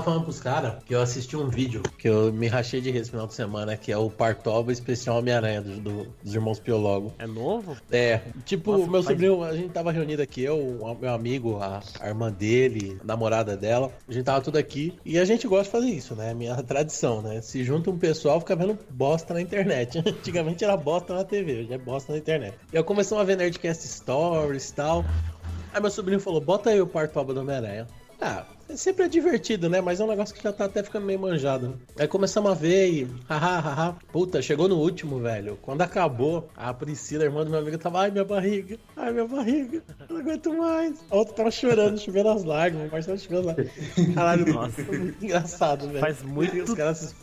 tava falando pros caras que eu assisti um vídeo que eu me rachei de rir esse final de semana, que é o Partoba Especial Homem-Aranha do, do- dos Irmãos Piologo. É novo? É, tipo, Nossa, meu faz- sobrinho, a gente tava reunido aqui, eu, meu amigo, a, a irmã dele, a namorada dela, a gente tava tudo aqui e a gente gosta de fazer isso, né? Minha tradição, né? Se junta um pessoal, fica vendo bosta na internet. Antigamente era bosta na TV, hoje é bosta na internet. E eu começamos a ver Nerdcast Stories e tal. Aí meu sobrinho falou: bota aí o Partoba do Homem-Aranha. Ah, sempre é divertido, né? Mas é um negócio que já tá até ficando meio manjado. Né? Aí começamos a ver e. Haha, haha. Puta, chegou no último, velho. Quando acabou, a Priscila, a irmã do meu amigo, tava. Ai, minha barriga. Ai, minha barriga. Eu não aguento mais. A outra tava chorando, chovendo as lágrimas. O Marcelo chovendo lá. Caralho, Nossa. muito engraçado, velho. Faz muito.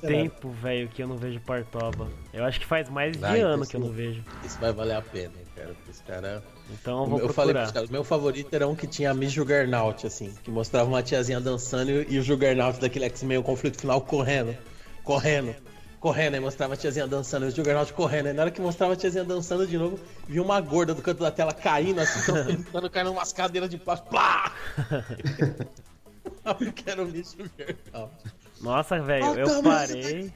Tempo, velho, que eu não vejo Partoba. Eu acho que faz mais de Vai, ano que eu não vejo. Isso vai valer a pena, hein, cara. Cara. Então eu vou eu falei procurar. pros caras, meu favorito era um que tinha a Miss Juggernaut, assim, que mostrava uma tiazinha dançando e, e o Juggernaut daquele X-Men, o conflito final, correndo, correndo, correndo, aí mostrava a tiazinha dançando e o Juggernaut correndo, aí na hora que mostrava a tiazinha dançando de novo, vi uma gorda do canto da tela caindo, assim, tentando cair numas cadeiras de plástico, plá! Porque era o Miss Juggernaut. Nossa, velho, eu parei.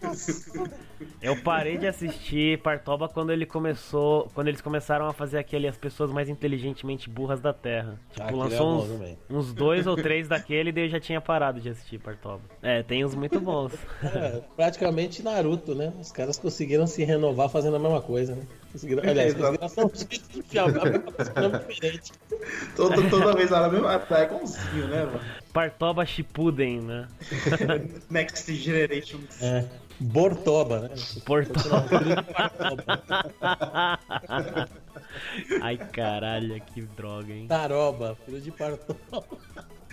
Eu parei de assistir Partoba quando ele começou. Quando eles começaram a fazer aquele as pessoas mais inteligentemente burras da Terra. Tipo, aquele é lançou uns, uns dois ou três daquele e daí eu já tinha parado de assistir Partoba. É, tem uns muito bons. É, praticamente Naruto, né? Os caras conseguiram se renovar fazendo a mesma coisa, né? Aliás, Exato. conseguiram fazer um jeito de enfiar a mesma coisa com nome diferente. Toda, toda vez era mesmo. É igualzinho, né, mano? Partoba Shippuden, né? Next Generation. É. Bortoba, né? Portoba. Bortoba. Ai, caralho, que droga, hein? Taroba, filho de Partoba.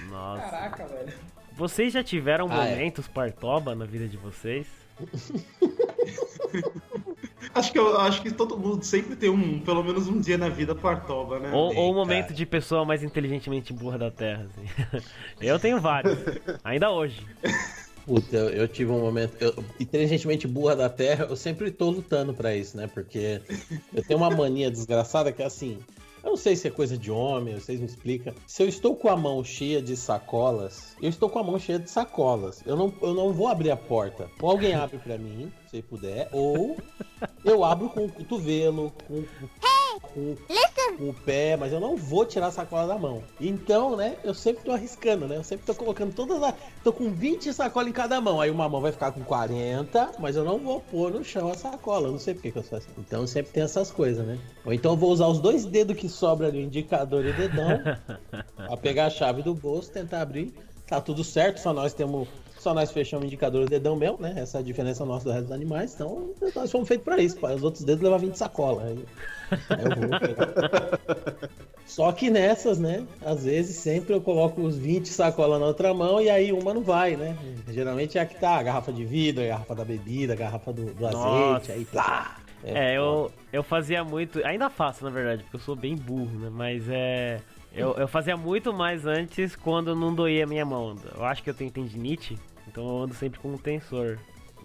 Nossa. Caraca, velho. Vocês já tiveram Ah, é. momentos Partoba na vida de vocês? Acho que, eu, acho que todo mundo sempre tem um, pelo menos um dia na vida partoba, né? Ou, ou um momento de pessoa mais inteligentemente burra da Terra, assim. Eu tenho vários, ainda hoje. Puta, eu, eu tive um momento. Eu, inteligentemente burra da Terra, eu sempre tô lutando pra isso, né? Porque eu tenho uma mania desgraçada que é assim. Eu não sei se é coisa de homem, vocês me explicam. Se eu estou com a mão cheia de sacolas, eu estou com a mão cheia de sacolas. Eu não, eu não vou abrir a porta. Ou alguém abre pra mim, se puder, ou eu abro com o cotovelo, com, com, com o pé, mas eu não vou tirar a sacola da mão. Então, né, eu sempre tô arriscando, né? Eu sempre tô colocando todas as. Tô com 20 sacolas em cada mão. Aí uma mão vai ficar com 40, mas eu não vou pôr no chão a sacola. Eu não sei por que, que eu sou assim. Então sempre tem essas coisas, né? Ou então eu vou usar os dois dedos que sobram ali, o indicador e o dedão, pra pegar a chave do bolso, tentar abrir. Tá tudo certo, só nós temos. Só nós fechamos o indicador o dedão mesmo, né? Essa é a diferença nossa do resto dos animais. Então, nós fomos feitos pra isso. Pá. Os outros dedos levam 20 sacolas. Aí, aí eu vou pegar. Só que nessas, né? Às vezes sempre eu coloco os 20 sacolas na outra mão e aí uma não vai, né? Geralmente é a que tá a garrafa de vidro, a garrafa da bebida, a garrafa do, do azeite, aí plá! É, eu, eu fazia muito. Ainda faço, na verdade, porque eu sou bem burro, né? Mas é. Eu, eu fazia muito mais antes quando não doía a minha mão. Eu acho que eu tenho tendinite, então eu ando sempre com um tensor.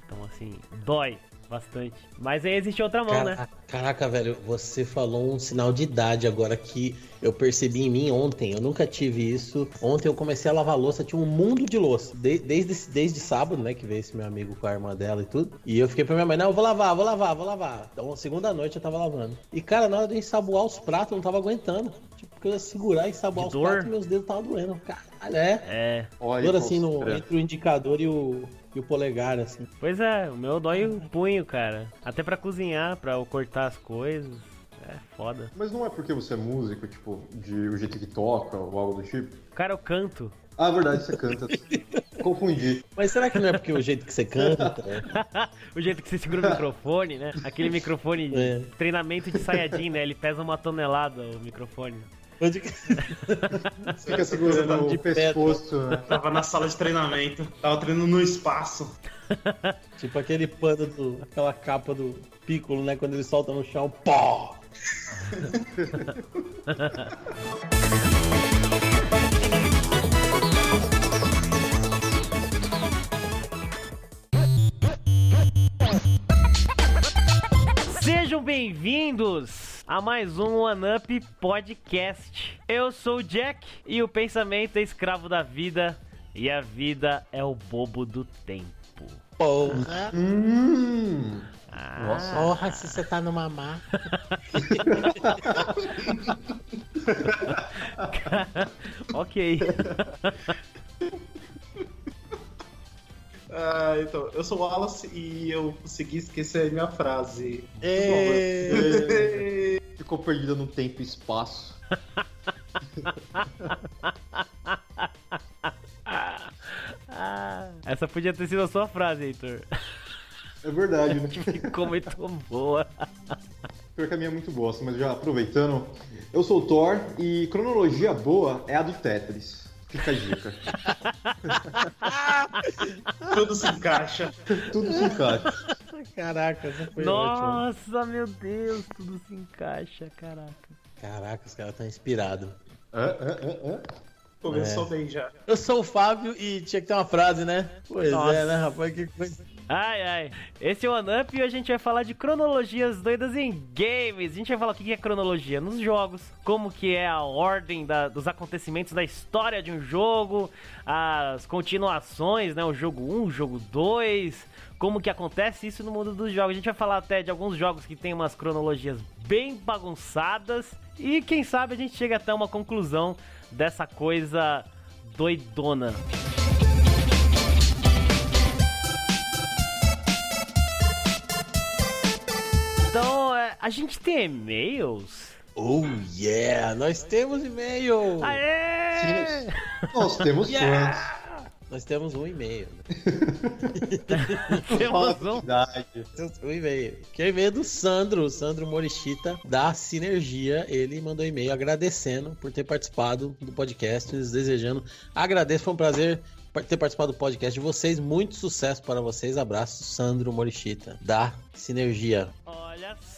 Então, assim, dói bastante. Mas aí existe outra mão, né? Cara- Caraca, velho, você falou um sinal de idade agora que eu percebi em mim ontem. Eu nunca tive isso. Ontem eu comecei a lavar louça, tinha um mundo de louça. De- desde, desde sábado, né, que veio esse meu amigo com a irmã dela e tudo. E eu fiquei pra minha mãe, não, eu vou lavar, vou lavar, vou lavar. Então, segunda noite eu tava lavando. E, cara, na hora de ensaboar os pratos, eu não tava aguentando. Tipo, porque eu ia segurar e ensaboar De os dor? pratos e meus dedos estavam doendo. Caralho, é. É. Olha, Dor assim, no, entre o indicador e o, e o polegar, assim. Pois é, o meu dói o punho, cara. Até pra cozinhar, pra eu cortar as coisas. É foda. Mas não é porque você é músico, tipo, de o jeito que toca ou algo do tipo? Cara, eu canto. Ah, verdade, você canta. Confundi. Mas será que não é porque o jeito que você canta? né? o jeito que você segura o microfone, né? Aquele microfone de É. treinamento de Saiyajin, né? Ele pesa uma tonelada, o microfone. Onde- Fica segurando de o pescoço, né? Tava na sala de treinamento, tava treinando no espaço. Tipo aquele pano do. aquela capa do Piccolo, né? Quando ele solta no chão, pó! Sejam bem-vindos a mais um One Up Podcast. Eu sou o Jack e o pensamento é escravo da vida E a vida é o bobo do tempo. Porra! Hum. Ah, Nossa. Porra, se você tá numa mar. ok. Ah, então, eu sou o Wallace e eu consegui esquecer a minha frase. Ê, Ficou perdida no tempo e espaço. Essa podia ter sido a sua frase, Heitor. É verdade, né? Ficou muito boa. Pior que a minha é muito boa, mas já aproveitando. Eu sou o Thor e cronologia boa é a do Tetris. Fica a dica. Tudo se encaixa. Tudo se encaixa. Caraca, essa foi. Nossa, meu Deus, tudo se encaixa, caraca. Caraca, os caras estão inspirados. É, é. Começou bem já. Eu sou o Fábio e tinha que ter uma frase, né? Pois Nossa. é, né, rapaz? Que coisa. Ai, ai. Esse é o One Up e a gente vai falar de cronologias doidas em games. A gente vai falar o que é cronologia nos jogos, como que é a ordem da- dos acontecimentos da história de um jogo, as continuações, né? O jogo 1, o jogo 2, como que acontece isso no mundo dos jogos. A gente vai falar até de alguns jogos que tem umas cronologias bem bagunçadas e quem sabe a gente chega até uma conclusão dessa coisa doidona. Então, é, a gente tem e-mails? Oh, yeah! Nós temos e-mail! Aê! Nós temos Yeah! Nós temos um e-mail. né? fãs. Temos um. Temos um e-mail. Que é o e-mail do Sandro, Sandro Morishita, da Sinergia. Ele mandou e-mail agradecendo por ter participado do podcast, desejando. Agradeço, foi um prazer ter participado do podcast de vocês. Muito sucesso para vocês. Abraço, Sandro Morishita, da Sinergia. Olha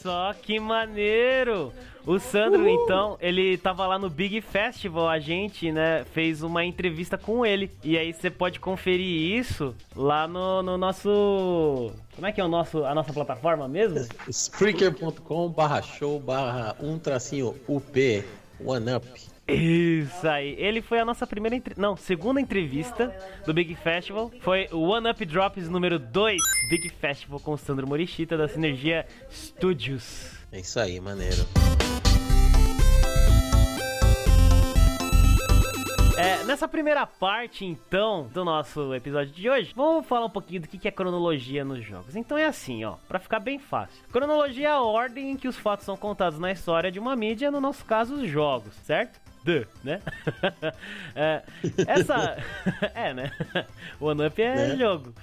só que maneiro! O Sandro, então, ele tava lá no Big Festival, a gente, né, fez uma entrevista com ele. E aí você pode conferir isso lá no, no nosso. Como é que é o nosso, a nossa plataforma mesmo? Spreaker.com barra show barra um tracinho UP One Up. Isso aí. Ele foi a nossa primeira, entre... não, segunda entrevista do Big Festival. Foi o One Up Drops número 2, Big Festival com o Sandro Morishita da Sinergia Studios. É isso aí, maneiro. É, nessa primeira parte, então, do nosso episódio de hoje, vamos falar um pouquinho do que que é cronologia nos jogos. Então é assim, ó, pra ficar bem fácil. Cronologia é a ordem em que os fatos são contados na história de uma mídia, no nosso caso, os jogos, certo? Duh, né? É, essa. é, né? O One Up é Né? jogo.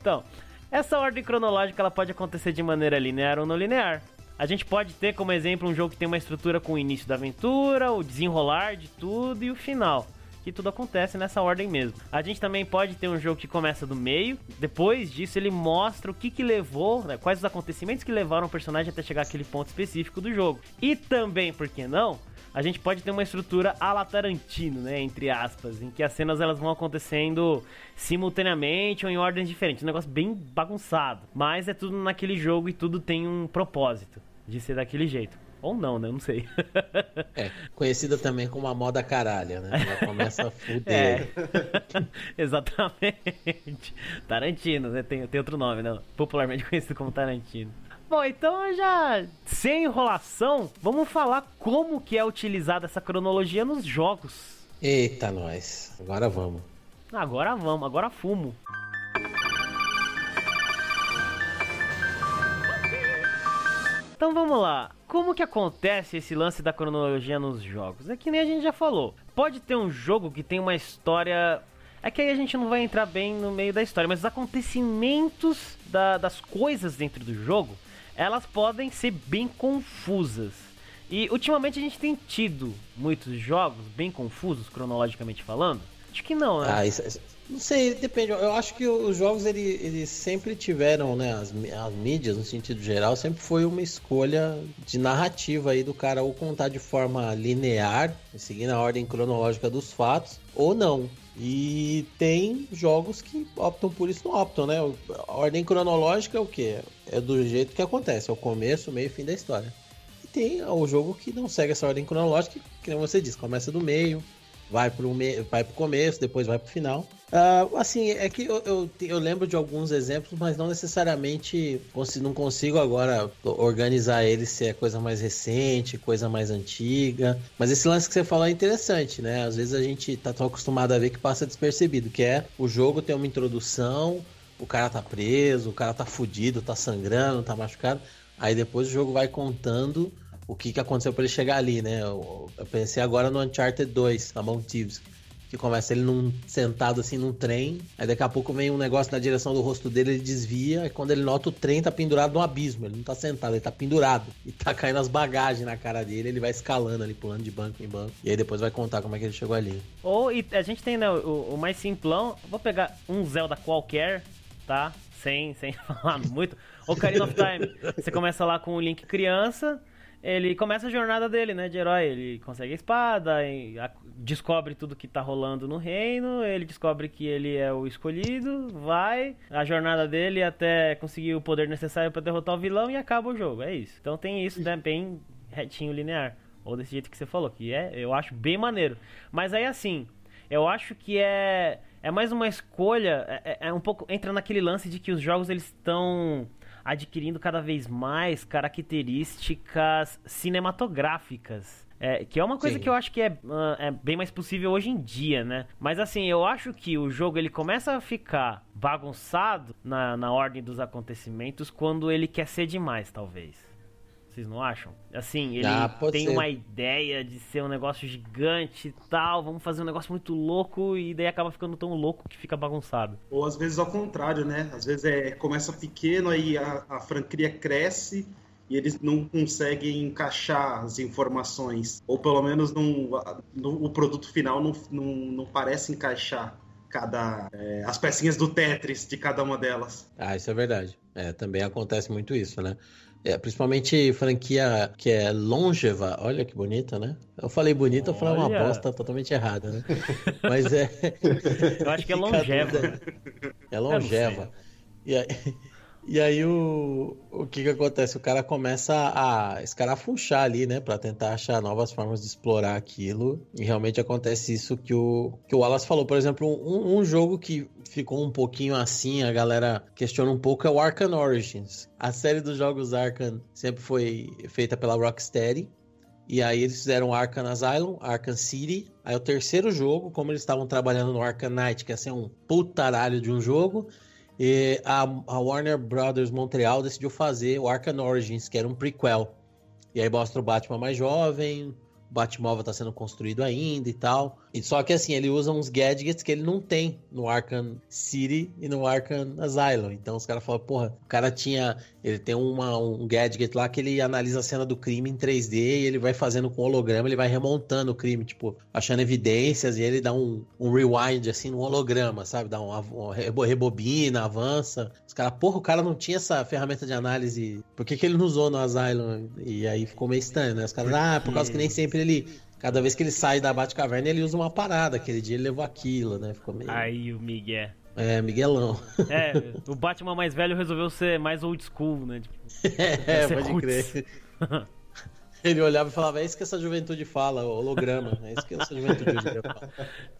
Então, essa ordem cronológica ela pode acontecer de maneira linear ou não linear. A gente pode ter como exemplo um jogo que tem uma estrutura com o início da aventura, o desenrolar de tudo e o final. Que tudo acontece nessa ordem mesmo. A gente também pode ter um jogo que começa do meio, depois disso ele mostra o que que levou, né, quais os acontecimentos que levaram o personagem até chegar àquele ponto específico do jogo. E também, por que não, a gente pode ter uma estrutura a la Tarantino, né, entre aspas, em que as cenas elas vão acontecendo simultaneamente ou em ordens diferentes, um negócio bem bagunçado, mas é tudo naquele jogo e tudo tem um propósito de ser daquele jeito. Ou não, né? Não sei. É, conhecida também como a moda caralha, né? Já começa a fuder. É, exatamente. Tarantino, né? Tem, tem outro nome, né? Popularmente conhecido como Tarantino. Bom, então já sem enrolação, vamos falar como que é utilizada essa cronologia nos jogos. Eita, nós. Agora vamos. Agora vamos, agora fumo. Então vamos lá. Como que acontece esse lance da cronologia nos jogos? É que nem a gente já falou. Pode ter um jogo que tem uma história. É que aí a gente não vai entrar bem no meio da história, mas os acontecimentos da- das coisas dentro do jogo, elas podem ser bem confusas. E ultimamente a gente tem tido muitos jogos bem confusos, cronologicamente falando. Acho que não, né? Ah, isso, isso- não sei, depende. Eu acho que os jogos ele- eles sempre tiveram, né? As, as mídias, no sentido geral, sempre foi uma escolha de narrativa aí do cara ou contar de forma linear, seguindo a ordem cronológica dos fatos, ou não. E tem jogos que optam por isso, não optam, né? A ordem cronológica é o quê? É do jeito que acontece, é o começo, meio e fim da história. E tem o jogo que não segue essa ordem cronológica, que nem você disse, começa do meio, vai pro, me... vai pro começo, depois vai pro final. Uh, assim, é que eu, eu, eu, lembro de alguns exemplos, mas não necessariamente não consigo agora organizar eles se é coisa mais recente, coisa mais antiga. Mas esse lance que você falou é interessante, né? Às vezes a gente tá tão acostumado a ver que passa despercebido, que é o jogo tem uma introdução, o cara tá preso, o cara tá fudido, tá sangrando, tá machucado. Aí depois o jogo vai contando o que, que aconteceu para ele chegar ali, né? Eu, eu, pensei agora no Uncharted 2, na Mount Thieves, que começa ele num, sentado assim num trem, aí daqui a pouco vem um negócio na direção do rosto dele, ele desvia, e quando ele nota o trem tá pendurado no abismo, ele não tá sentado, ele tá pendurado, e tá caindo as bagagens na cara dele, ele vai escalando ali, pulando de banco em banco, e aí depois vai contar como é que ele chegou ali. Ou, e a gente tem, né, o, o mais simplão, vou pegar um Zelda qualquer, tá? Sem, sem falar muito. Ocarina of Time. Você começa lá com o Link criança, ele começa a jornada dele, né, de herói. Ele consegue a espada, a, descobre tudo que tá rolando no reino, ele descobre que ele é o escolhido, vai, a jornada dele até conseguir o poder necessário para derrotar o vilão e acaba o jogo. É isso. Então tem isso, né, bem retinho linear. Ou desse jeito que você falou, que é, eu acho bem maneiro. Mas aí assim, eu acho que é é mais uma escolha, é, é, é um pouco entra naquele lance de que os jogos eles estão adquirindo cada vez mais características cinematográficas. É, que é uma coisa Sim. que eu acho que é, uh, é, bem mais possível hoje em dia, né? Mas assim, eu acho que o jogo ele começa a ficar bagunçado na, na ordem dos acontecimentos quando ele quer ser demais, talvez. Vocês não acham? Assim, ele ah, tem ser. uma ideia de ser um negócio gigante e tal, vamos fazer um negócio muito louco e daí acaba ficando tão louco que fica bagunçado. Ou às vezes ao contrário, né? Às vezes é, começa pequeno, aí a, a franquia cresce e eles não conseguem encaixar as informações. Ou pelo menos não, no, o produto final não, não, não parece encaixar cada é, as pecinhas do Tetris de cada uma delas. Ah, isso é verdade. É, também acontece muito isso, né? É, principalmente franquia que é longeva. Olha que bonita, né? Eu falei bonita, eu falei uma bosta totalmente errada, né? Mas é. Eu acho que é longeva. É longeva. E aí, e aí o, o que que acontece? O cara começa a escarafunchar ali, né? Pra tentar achar novas formas de explorar aquilo. E realmente acontece isso que o, que o Wallace falou. Por exemplo, um, um jogo que ficou um pouquinho assim, a galera questiona um pouco, é o Arkham Origins. A série dos jogos Arkham sempre foi feita pela Rocksteady. E aí eles fizeram Arkham Asylum, Arkham City. Aí o terceiro jogo, como eles estavam trabalhando no Arkham Knight, que ia ser um putaralho de um jogo e a, a, Warner Brothers Montreal decidiu fazer o Arkham Origins, que era um prequel. E aí mostra o Batman mais jovem, o Batmóvel está sendo construído ainda e tal. E só que assim, ele usa uns gadgets que ele não tem no Arkham City e no Arkham Asylum. Então os caras falam, porra, o cara tinha. Ele tem uma, um gadget lá que ele analisa a cena do crime em 3D e ele vai fazendo com holograma, ele vai remontando o crime, tipo, achando evidências e ele dá um, um rewind assim no holograma, sabe? Dá um, um rebobina, avança. Os caras, porra, o cara não tinha essa ferramenta de análise. Por que, que ele não usou no Asylum? E aí ficou meio estranho, né? Os caras, ah, por causa que nem sempre ele Cada vez que ele sai da Batcaverna, ele usa uma parada. Aquele dia ele levou aquilo, né? Ficou meio. Aí o Miguel. É, Miguelão. É, o Batman mais velho resolveu ser mais old school, né? Tipo, é, pode crer. Ele olhava e falava: É isso que essa juventude fala, holograma. É isso que essa juventude fala.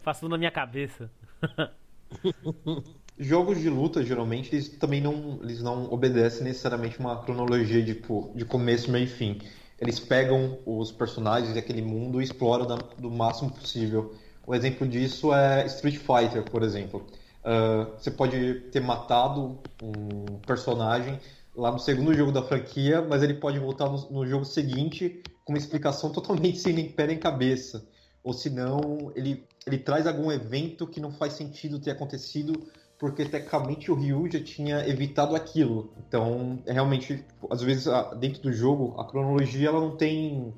Faço tudo na minha cabeça. Jogos de luta, geralmente, eles também não, eles não obedecem necessariamente uma cronologia de, tipo, de começo, meio e fim eles pegam os personagens daquele mundo e exploram da, do máximo possível. Um exemplo disso é Street Fighter, por exemplo. Uh, você pode ter matado um personagem lá no segundo jogo da franquia, mas ele pode voltar no, no jogo seguinte com uma explicação totalmente sem nem pé nem cabeça. Ou senão, ele, ele traz algum evento que não faz sentido ter acontecido porque tecnicamente o Ryu já tinha evitado aquilo. Então, é realmente, às vezes, dentro do jogo, a cronologia ela não tem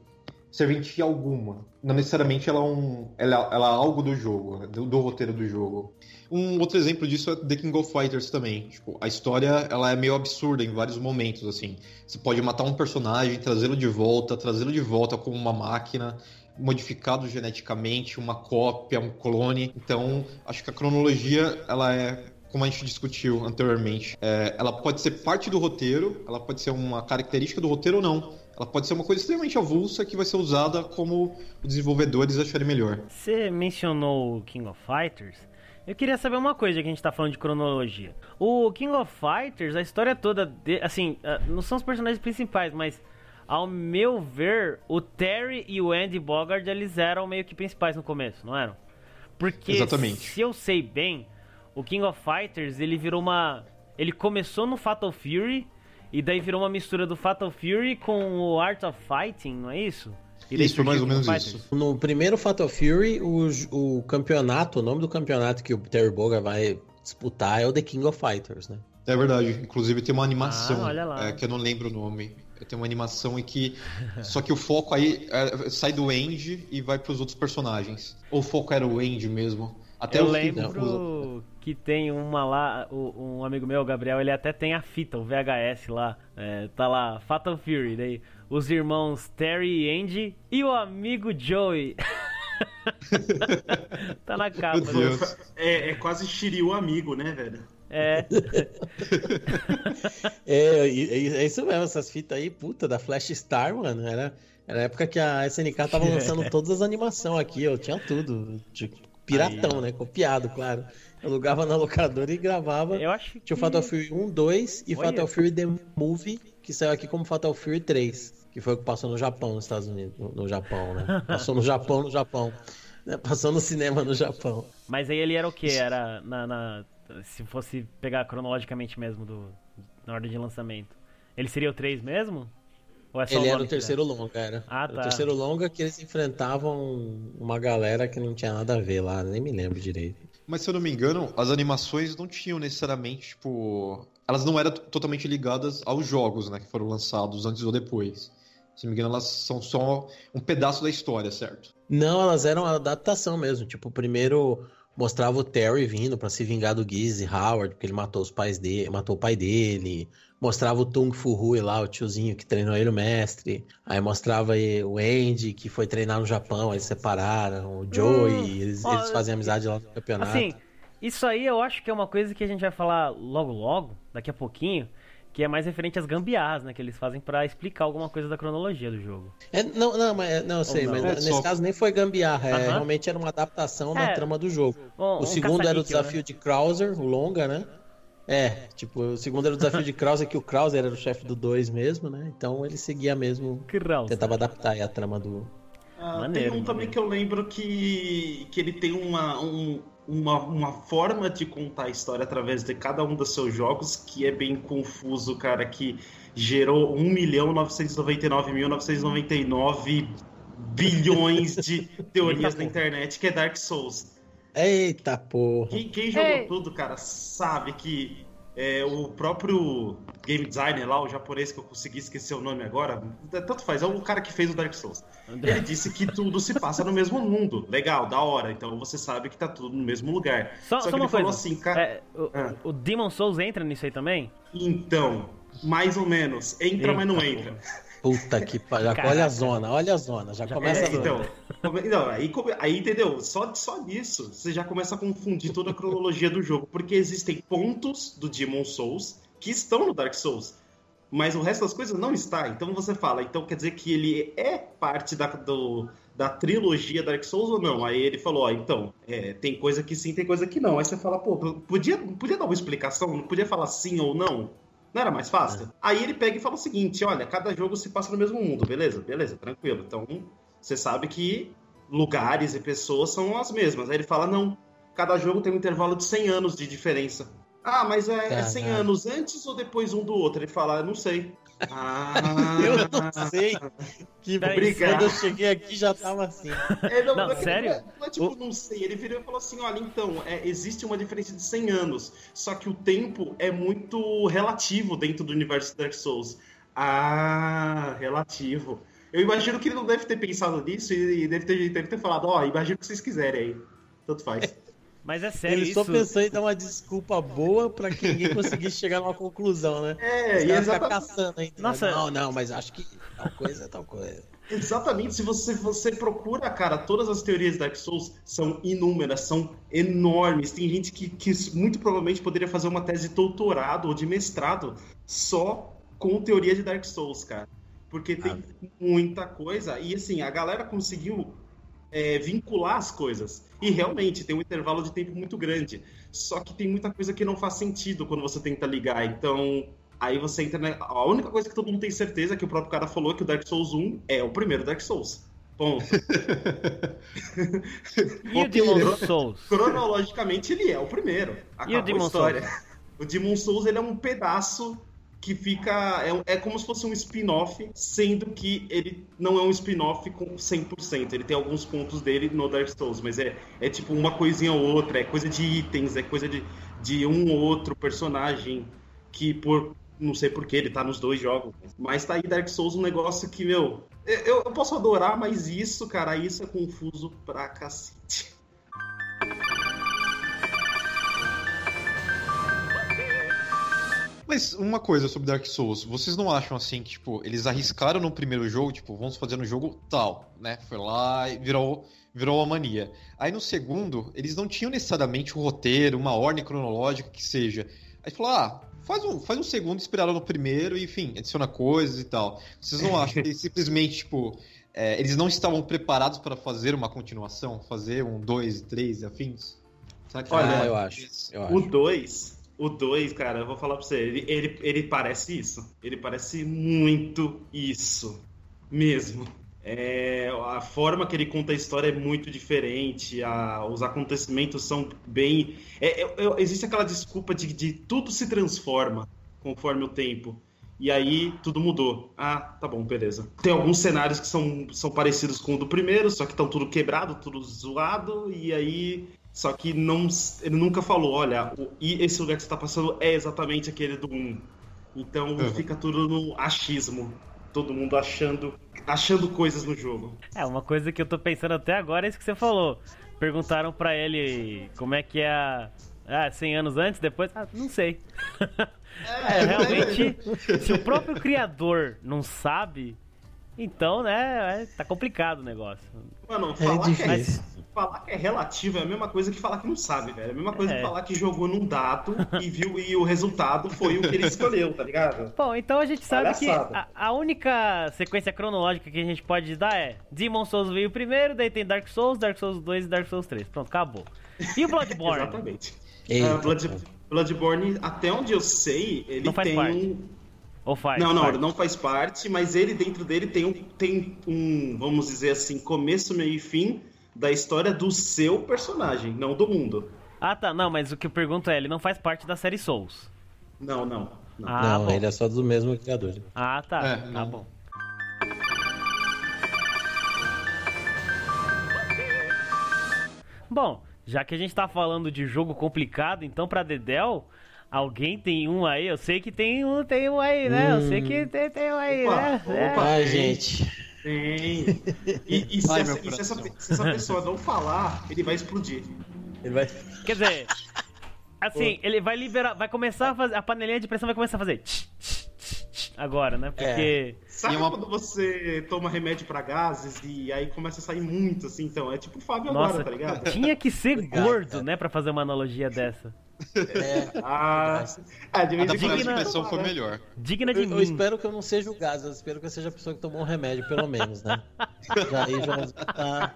serventia alguma. Não necessariamente ela é, um, ela, ela é algo do jogo, do, do, roteiro do jogo. Um outro exemplo disso é The King of Fighters também. Tipo, a história ela é meio absurda em vários momentos, assim. Você pode matar um personagem, trazê-lo de volta, trazê-lo de volta como uma máquina, modificado geneticamente, uma cópia, um clone. Então, acho que a cronologia ela é como a gente discutiu anteriormente, é, ela pode ser parte do roteiro, ela pode ser uma característica do roteiro ou não. Ela pode ser uma coisa extremamente avulsa que vai ser usada como os desenvolvedores acharem melhor. Você mencionou King of Fighters Eu queria saber uma coisa que a gente tá falando de cronologia. O King of Fighters, a história toda, de, assim, ah, não são os personagens principais, mas ao meu ver, o Terry e o Andy Bogard eles eram meio que principais no começo, não eram? Porque Exatamente. se eu sei bem, o King of Fighters ele virou uma, ele começou no Fatal Fury e daí virou uma mistura do Fatal Fury com o Art of Fighting, não é isso? Isso, mais ou menos isso. No primeiro Fatal Fury, o, o campeonato, o nome do campeonato que o Terry Bogard vai disputar é o The King of Fighters, né? É verdade. Inclusive tem uma animação Ah, olha lá. é, que eu não lembro o nome. Tem uma animação em que. Só que o foco aí é, sai do Andy e vai pros outros personagens. Ou o foco era o Andy mesmo. Até eu lembro que tem uma lá, um amigo meu, o Gabriel, ele até tem a fita, o VHS lá. É, tá lá, Fatal Fury. Daí os irmãos Terry e Andy e o amigo Joey. tá na capa. Meu né? É, é quase Shiryu amigo, né, velho? É. É, é isso mesmo, essas fitas aí, puta, da Flash Star, mano, era, era a época que a SNK tava lançando todas as animações aqui, eu tinha tudo, tipo, piratão, né, copiado, claro. Eu alugava na locadora e gravava. Eu acho que. Tinha o Fatal Fury 1, 2 e Olha. Fatal Fury The Movie, que saiu aqui como Fatal Fury 3, que foi o que passou no Japão, nos Estados Unidos, no, no Japão, né? Passou no Japão, no Japão. Né? Passou no cinema no Japão. Mas aí ele era o quê? Era na, na- Se fosse pegar cronologicamente mesmo do, na ordem de lançamento. Ele seria o 3 mesmo? Ou é só Ele era o que terceiro longa, era. Ah, tá. O terceiro longa que eles enfrentavam uma galera que não tinha nada a ver lá, nem me lembro direito. Mas se eu não me engano, as animações não tinham necessariamente, tipo. Elas não eram totalmente ligadas aos jogos, né? Que foram lançados antes ou depois. Se não me engano, elas são só um pedaço da história, certo? Não, elas eram a adaptação mesmo. Tipo, primeiro mostrava o Terry vindo pra se vingar do Gizzy Howard, porque ele matou os pais dele, matou o pai dele. Mostrava o Tung Fu Hui lá, o tiozinho que treinou ele, o mestre. Aí mostrava aí o Andy, que foi treinar no Japão, aí eles separaram. O Joey, eles, ó, eles fazem amizade lá no campeonato. Assim, isso aí eu acho que é uma coisa que a gente vai falar logo logo, daqui a pouquinho, que é mais referente às gambiarras, né? Que eles fazem pra explicar alguma coisa da cronologia do jogo. É, não, não, mas, não, eu sei, não? mas É, nesse só- caso nem foi gambiarra, é, Aham. realmente era uma adaptação da É. trama do jogo. Um- o um segundo era o desafio de Krauser, o longa, né? É, tipo, o segundo era o desafio de Krauser, que o Krauser era o chefe do 2 mesmo, né? Então ele seguia mesmo, Que raul. tentava adaptar aí a trama do... Ah, Maneiro, tem um também maneiro. que eu lembro que, que ele tem uma, um- uma, uma forma de contar a história através de cada um dos seus jogos que é bem confuso, cara, que gerou 1.999.999 bilhões de teorias na internet, que é Dark Souls. Eita porra! Quem, quem jogou Ei. tudo, cara, sabe que é, o próprio game designer lá, o japonês que eu consegui esquecer o nome agora, tanto faz, é o cara que fez o Dark Souls. Ele disse que tudo se passa no mesmo mundo. Legal, da hora. Então você sabe que tá tudo no mesmo lugar. Só, Só só que uma ele falou coisa. assim, cara. é, o, Ah. o Demon Souls entra nisso aí também? Então, mais ou menos. Entra, mas não Eita, entra. Puta que pariu. Caraca. Olha a zona, olha a zona. Já, Já começa É, a zona. então, come- não, aí, come- aí entendeu? Só, só nisso você já começa a confundir toda a cronologia do jogo, porque existem pontos do Demon Souls que estão no Dark Souls, mas o resto das coisas não está. Então você fala, então quer dizer que ele é parte da, do- da trilogia Dark Souls ou não? Aí ele falou, ó, então, é, tem coisa que sim, tem coisa que não. Aí você fala, pô, podia, podia dar uma explicação? Não podia falar sim ou não? Não era mais fácil? Aí ele pega e fala o seguinte: olha, cada jogo se passa no mesmo mundo, beleza? Beleza, tranquilo. Então, você sabe que lugares e pessoas são as mesmas. Aí ele fala: não, cada jogo tem um intervalo de 100 anos de diferença. Ah, mas é, é 100 Caralho. anos antes ou depois um do outro? Ele fala: não sei. Ah, Eu não sei. Que Peraí, quando eu cheguei aqui já tava assim. É, não, Não, é- sério? Não é, não é tipo, não sei. Ele virou e falou assim: olha, então, é, existe uma diferença de 100 anos, só que o tempo é muito relativo dentro do universo Dark Souls. Ah, relativo. Eu imagino que ele não deve ter pensado nisso e deve ter, deve ter falado: ó, imagina o que vocês quiserem aí. Tanto faz. Mas é sério Ele isso? só pensou em dar uma desculpa boa pra que ninguém conseguisse chegar numa conclusão, né? É, Os e exatamente. caçando aí. Nossa. Não, não, mas acho que tal coisa é tal coisa. Exatamente, se você, você procura, cara, todas as teorias de Dark Souls são inúmeras, são enormes. Tem gente que, que muito provavelmente poderia fazer uma tese de doutorado ou de mestrado só com teoria de Dark Souls, cara. Porque tem muita coisa. E assim, a galera conseguiu é, vincular as coisas. E realmente tem um intervalo de tempo muito grande. Só que tem muita coisa que não faz sentido quando você tenta ligar. Então, aí você entra na... A única coisa que todo mundo tem certeza, que o próprio cara falou, que o Dark Souls 1 é o primeiro Dark Souls. Ponto. e o Demon Souls? Cronologicamente, ele é o primeiro. Acabou e o Demon história. Souls? O Demon Souls ele é um pedaço que fica. É, é como se fosse um spin-off, sendo que ele não é um spin-off com 100%. Ele tem alguns pontos dele no Dark Souls, mas é, é tipo uma coisinha ou outra, é coisa de itens, é coisa de, de um ou outro personagem que por. Não sei porquê, ele tá nos dois jogos. Mas tá aí Dark Souls um negócio que, meu. Eu, eu posso adorar, mas isso, cara, isso é confuso pra cacete. Mas uma coisa sobre Dark Souls, vocês não acham assim que, tipo, eles arriscaram no primeiro jogo, tipo, vamos fazer no jogo tal, né? Foi lá e virou, virou uma mania. Aí no segundo, eles não tinham necessariamente um roteiro, uma ordem cronológica que seja. Aí falou, ah, faz um, faz um segundo inspirado no primeiro e, enfim, adiciona coisas e tal. Vocês não acham que simplesmente, tipo, é, eles não estavam preparados para fazer uma continuação? Fazer um 2, 3 e afins? Olha, ah, eu acho. Eu o 2 o 2, cara, eu vou falar pra você, ele, ele, ele parece isso. Ele parece muito isso. Mesmo. É, a forma que ele conta a história é muito diferente, a, os acontecimentos são bem. É, é, é, existe aquela desculpa de, de tudo se transforma conforme o tempo. E aí tudo mudou. Ah, tá bom, beleza. Tem alguns cenários que são, são parecidos com o do primeiro, só que estão tudo quebrado, tudo zoado, e aí só que não, ele nunca falou, olha, o, e esse lugar que você está passando é exatamente aquele do 1. Então uhum. fica tudo no achismo. Todo mundo achando, achando coisas no jogo. É, uma coisa que eu tô pensando até agora é isso que você falou. Perguntaram para ele como é que é a. Ah, 100 anos antes, depois? Ah, não sei. É, é realmente, se o próprio criador não sabe, então, né, é, tá complicado o negócio. Mano, é falar é que é, falar que é relativo é a mesma coisa que falar que não sabe, velho. É a mesma coisa é. que falar que jogou num dado e viu e o resultado foi o que ele escolheu, tá ligado? Bom, então a gente sabe Palhaçada. que a, a, única sequência cronológica que a gente pode dar é Demon Souls veio primeiro, daí tem Dark Souls, Dark Souls 2 e Dark Souls 3. Pronto, acabou. E o Bloodborne? Exatamente. Uh, Blood, Bloodborne, até onde eu sei, ele tem parte. Ou faz? Não, não, ele não faz parte, mas ele dentro dele tem um, tem um, vamos dizer assim, começo, meio e fim da história do seu personagem, não do mundo. Ah, tá. Não, mas o que eu pergunto é, ele não faz parte da série Souls. Não, não. Não, ah, não ele é só do mesmo criador. Ah, tá. É, tá bom. Bom, já que a gente tá falando de jogo complicado, então pra Dedel, alguém tem um aí? Eu sei que tem um, tem um aí, né? Hum. Eu sei que tem, tem um aí, opa, né? Opa, é. Ai, gente. Tem. E, e, se, Ai, essa, e se, essa, se, essa, pessoa não falar, ele vai explodir. Ele vai. Quer dizer, assim, ele vai liberar, vai começar a fazer. A panelinha de pressão vai começar a fazer. agora, né? Porque. É. Sabe uma... quando você toma remédio para gases e aí começa a sair muito, assim? Então, é tipo o Fábio Nossa, agora, tá ligado? Tinha que ser gordo, né? Pra fazer uma analogia dessa. É, ah, ah, de vez em quando a expressão foi melhor. Digna de eu, mim. Eu espero que eu não seja o gás, eu espero que eu seja a pessoa que tomou um remédio, pelo menos, né? já aí já tá.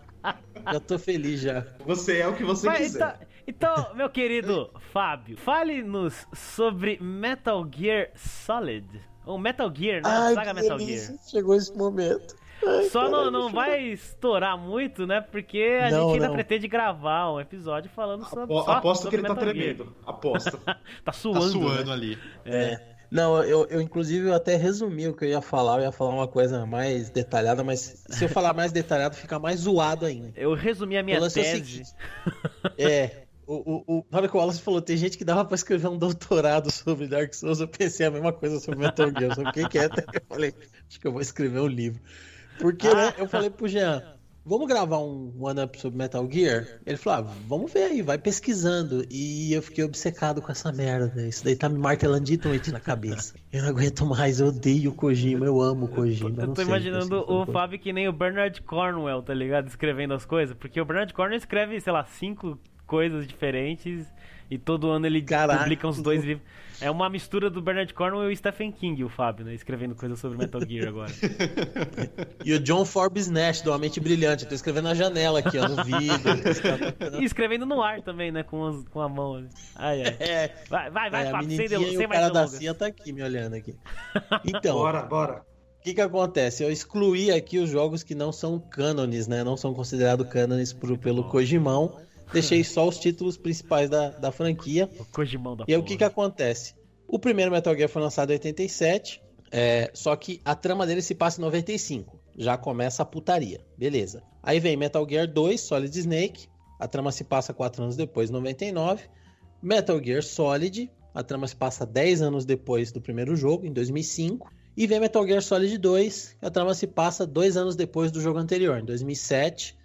Já tô feliz já. Você é o que você Mas, quiser. Então, então, meu querido Fábio, fale-nos sobre Metal Gear Solid. Ou Metal Gear, né? Ai, Saga Metal. Gear. Chegou esse momento. Ai, Só não, não vai estourar muito, né? Porque a não, gente ainda não. pretende gravar um episódio falando sobre. Apo aposto sobre que ele tá Metal tá tremendo. Gear. Aposto. tá suando. Tá suando né? ali. É. é. Não, eu, eu inclusive eu até resumi o que eu ia falar, eu ia falar uma coisa mais detalhada, mas se eu falar mais detalhado fica mais zoado ainda. Eu resumi a minha é tese. É, o, o, o, na hora que o Wallace falou, tem gente que dava pra escrever um doutorado sobre Dark Souls, eu pensei a mesma coisa sobre Metal Gear, só que que é, eu falei, acho que eu vou escrever um livro. Porque, né, eu falei pro Jean, vamos gravar um one-up sobre Metal Gear? Ele falou, ah, vamos ver aí, vai pesquisando. E eu fiquei obcecado com essa merda, isso daí tá me martelando de noite na cabeça. Eu não aguento mais, eu odeio o Kojima, eu amo o Kojima. Eu tô imaginando o Fábio que nem o Bernard Cornwell, tá ligado? Escrevendo as coisas, porque o Bernard Cornwell escreve, sei lá, cinco coisas diferentes e todo ano ele Caraca. publica uns dois livros. É uma mistura do Bernard Cornwell e o Stephen King, o Fábio, né? Escrevendo coisas sobre Metal Gear agora. E o John Forbes Nash, do A Mente Brilhante. Eu tô escrevendo na janela aqui, ó, no vidro. E escrevendo no ar também, né? Com, as- com a mão. ali. Ai, ai. É, Vai, vai, vai, a Fábio, sem, e sem o mais cara da. CIA tá aqui me olhando aqui. Então, Bora, bora. o que que acontece? Eu excluí aqui os jogos que não são cânones, né? Não são considerados cânones pro, pelo Kojimão. Deixei só os títulos principais da, da franquia. O Kojimão da E aí o que que acontece? O primeiro Metal Gear foi lançado em 87, é, só que a trama dele se passa em 95. Já começa a putaria, beleza. Aí vem Metal Gear 2, Solid Snake, a trama se passa 4 anos depois, 99. Metal Gear Solid, a trama se passa 10 anos depois do primeiro jogo, em 2005. E vem Metal Gear Solid 2, a trama se passa 2 anos depois do jogo anterior, em 2007.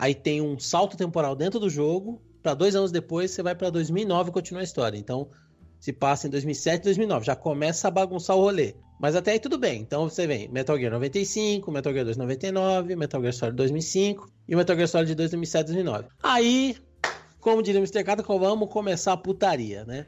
Aí tem um salto temporal dentro do jogo, para dois anos depois você vai para 2009 e continua a história. Então se passa em 2007 e 2009. Já começa a bagunçar o rolê. Mas até aí tudo bem. Então você vem Metal Gear 95, Metal Gear 2 99, Metal Gear Solid 2005 e Metal Gear Solid 2 2007 2009. Aí, como diria o Mr. Kata, vamos começar a putaria, né?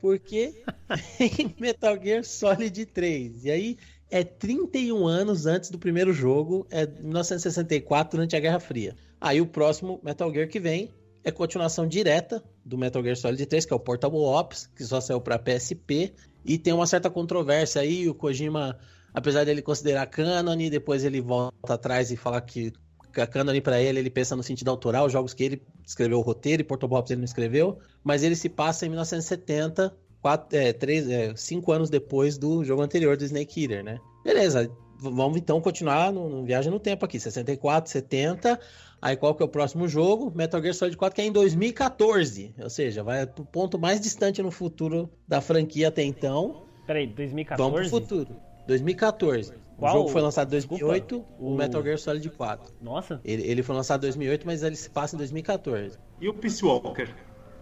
Porque em Metal Gear Solid 3. E aí é 31 anos antes do primeiro jogo, é 1964, durante a Guerra Fria. Aí o próximo Metal Gear que vem é continuação direta do Metal Gear Solid 3, que é o Portable Ops, que só saiu para PSP, e tem uma certa controvérsia aí, o Kojima, apesar dele considerar cânone, depois ele volta atrás e fala que a cânone para ele, ele pensa no sentido autoral, jogos que ele escreveu o roteiro e Portable Ops ele não escreveu, mas ele se passa em 1970, quatro, é, três, é, cinco anos depois do jogo anterior do Snake Eater, né? Beleza, vamos então continuar no, no Viagem no Tempo aqui, 64, 70, Aí qual que é o próximo jogo? Metal Gear Solid 4, que é em 2014. Ou seja, vai pro ponto mais distante no futuro da franquia até então. Peraí, Vamos 2014? pro futuro. 2014. Qual? O jogo foi lançado em Desculpa, 2008, o o- Metal Gear Solid 4. Nossa. Ele, ele foi lançado em 2008, mas ele se passa em 2014. E o Peace Walker?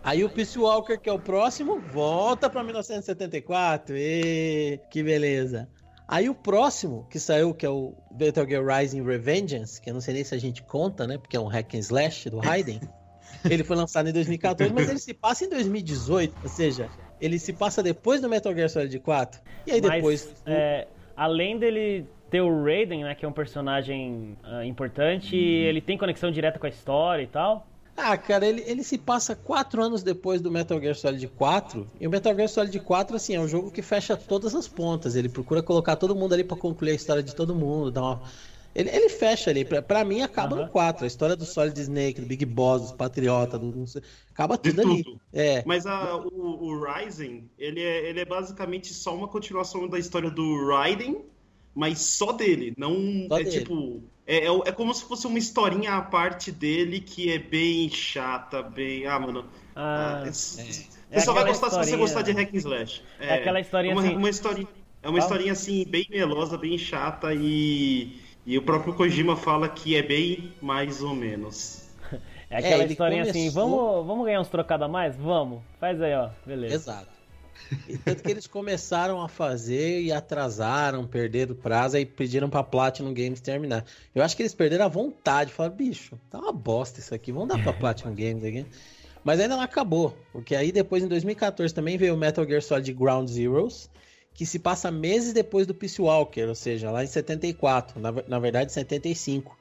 Aí o Peace Walker, que é o próximo, volta pra 1974. E que beleza. Aí o próximo que saiu, que é o Metal Gear Rising Revengeance, que eu não sei nem se a gente conta, né? Porque é um hack and slash do Raiden. ele foi lançado em 2014, mas ele se passa em 2018. Ou seja, ele se passa depois do Metal Gear Solid 4. E aí Mas, depois. é, além dele ter o Raiden, né, que é um personagem ah, importante, ele tem conexão direta com a história e tal. Ah, cara, ele, ele se passa quatro anos depois do Metal Gear Solid 4. E o Metal Gear Solid 4, assim, é um jogo que fecha todas as pontas. Ele procura colocar todo mundo ali pra concluir a história de todo mundo. Dar uma... ele, ele fecha ali. Pra, pra mim, acaba no 4. A história do Solid Snake, do Big Boss, dos Patriota, do. não sei- Acaba De tudo ali. tudo. É. Mas a- o, o Rising, ele é, ele é basicamente só uma continuação da história do Raiden, mas só dele. Não Só é dele. tipo. É, é, é como se fosse uma historinha à parte dele que é bem chata, bem. Ah, mano. Ah, ah, é. Você É só vai gostar se você gostar de Hack and Slash. É aquela historinha uma, assim- Uma historinha, é uma Ah. historinha assim, bem melosa, bem chata e. E o próprio Kojima fala que é bem mais ou menos. é aquela ele historinha assim, começou- vamos, vamos ganhar uns trocados a mais? Vamos. Faz aí, ó. Beleza. Exato. E tanto que eles começaram a fazer e atrasaram, perderam o prazo e pediram pra Platinum Games terminar. Eu acho que eles perderam a vontade. Falaram, bicho, tá uma bosta isso aqui, vamos dar pra Platinum Games aqui. Mas ainda não acabou, porque aí depois em 2014 também veio o Metal Gear Solid Ground Zeroes, que se passa meses depois do Peace Walker, ou seja, lá em 74, na, na verdade 75.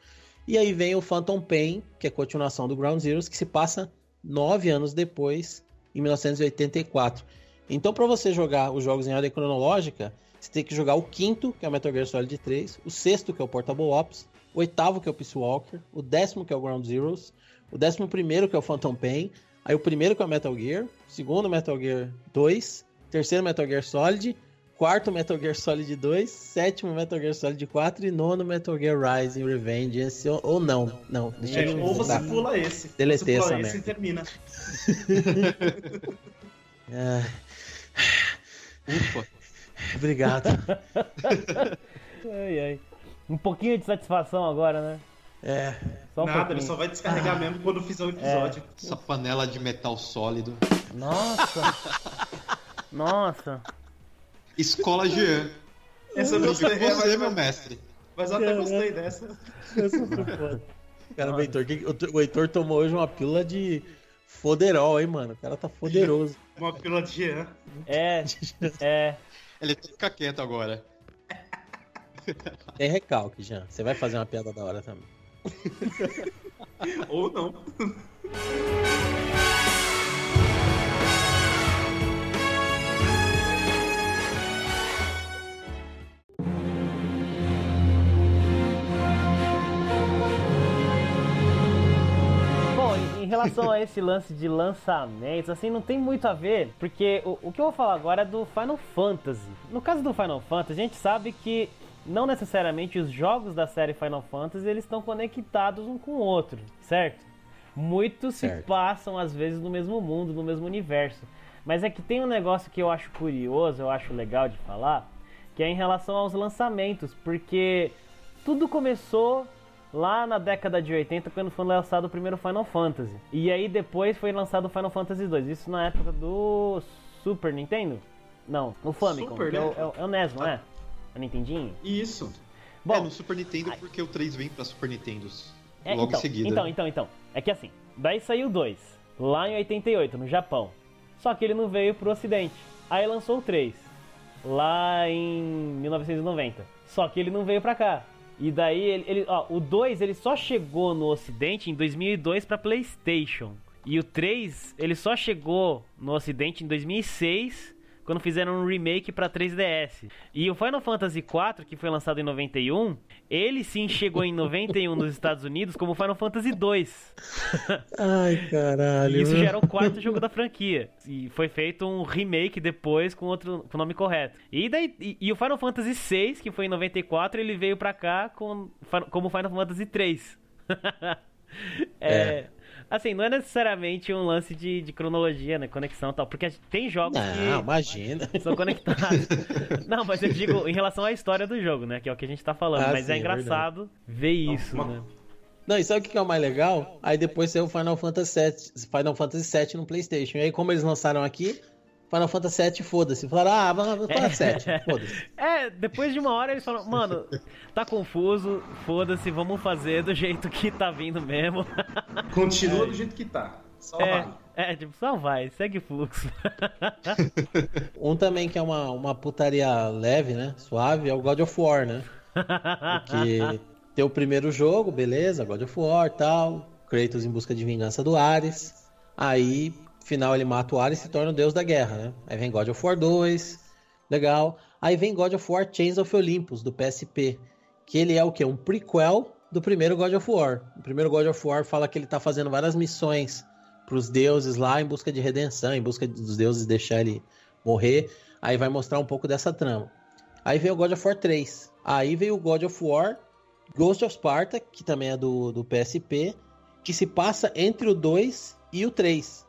E aí vem o Phantom Pain, que é a continuação do Ground Zeroes, que se passa nove anos depois, em 1984. Então, para você jogar os jogos em ordem cronológica, você tem que jogar o quinto, que é o Metal Gear Solid 3, o sexto, que é o Portable Ops, o oitavo, que é o Peace Walker, o décimo, que é o Ground Zeroes, o décimo primeiro, que é o Phantom Pain, aí o primeiro, que é o Metal Gear, o segundo, Metal Gear 2, terceiro, Metal Gear Solid, quarto, Metal Gear Solid 2, sétimo, Metal Gear Solid 4 e nono, Metal Gear Rising Revengeance, ou, ou não, não, deixa É, eu ou você pula esse. Deletei você pula essa esse merda. e termina. Ah, Ufa. obrigado. Ai, ai. Um pouquinho de satisfação agora, né? É, Só um Nada, pouquinho. ele só vai descarregar mesmo quando fizer o episódio. Essa panela de metal sólido. Nossa. Nossa. Escola Jean. Essa eu Eu gostei, é, você, mas, meu mestre. mas eu até gostei dessa. Cara, o Heitor, o, Heitor tomou hoje uma pílula de Foderol, hein, mano? O cara tá poderoso. Uma pílula de Jean. É, é. Ele tem que ficar quieto agora. Tem recalque, Jean. Você vai fazer uma piada da hora também. Ou não. Relação a esse lance de lançamentos, assim, não tem muito a ver, porque o, o que eu vou falar agora é do Final Fantasy. No caso do Final Fantasy, a gente sabe que não necessariamente os jogos da série Final Fantasy eles estão conectados um com o outro, certo? Muitos se passam às vezes no mesmo mundo, no mesmo universo. Mas é que tem um negócio que eu acho curioso, eu acho legal de falar, que é em relação aos lançamentos, porque tudo começou lá na década de 80 quando foi lançado o primeiro Final Fantasy. E aí depois foi lançado o Final Fantasy 2. Isso na época do Super Nintendo? Não, o Famicom, Super, é, né? o, é, o, é o NES, não é? O Nintendinho? Isso. Bom, é, no Super Nintendo, porque o 3 vem pra Super Nintendos. É, logo então, em seguida. Então, então, então. É que assim, daí saiu o 2, lá em 88, no Japão. Só que ele não veio pro ocidente. Aí lançou o 3, lá em 1990. Só que ele não veio pra cá. E daí ele, ele- ó, o 2 ele só chegou no ocidente em 2002 pra PlayStation. E o 3, ele só chegou no ocidente em 2006, quando fizeram um remake pra 3DS. E o Final Fantasy IV, que foi lançado em 91, ele sim chegou em 91 nos Estados Unidos como Final Fantasy II. Ai, caralho. Isso já era o quarto jogo da franquia. E foi feito um remake depois com outro com o nome correto. E, daí, e, e o Final Fantasy VI, que foi em 94, ele veio pra cá com, como Final Fantasy III. é, Assim, não é necessariamente um lance de, de cronologia, né? Conexão e tal. Porque tem jogos Não, que imagina. são conectados. Não, mas eu digo em relação à história do jogo, né? Que é o que a gente tá falando. Ah, mas sim, é é engraçado ver isso, uma- né? Não, e sabe o que que é o mais legal? Aí depois saiu o Final Fantasy VII, Final Fantasy VII no PlayStation. E aí, como eles lançaram aqui, Final Fantasy VII, foda-se. Falaram, ah, vamos para 7, foda-se. É, depois de uma hora eles falam, mano, tá confuso, foda-se, vamos fazer do jeito que tá vindo mesmo. Continua do jeito que tá. Só É, vai. é, tipo, só vai, segue o fluxo. Um também que é uma, uma putaria leve, né? Suave, é o God of War, né? Que tem o primeiro jogo, beleza, God of War tal. Kratos em busca de vingança do Ares. Aí, final, ele mata o Ares e se torna o deus da guerra, né? Aí vem God of War 2, legal. Aí vem God of War Chains of Olympus, do PSP. Que ele é o quê? Um prequel do primeiro God of War. O primeiro God of War fala que ele tá fazendo várias missões pros deuses lá em busca de redenção, em busca dos deuses deixar ele morrer. Aí vai mostrar um pouco dessa trama. Aí veio o God of War 3. Aí veio o God of War Ghost of Sparta, que também é do, do PSP, que se passa entre o 2 e o 3.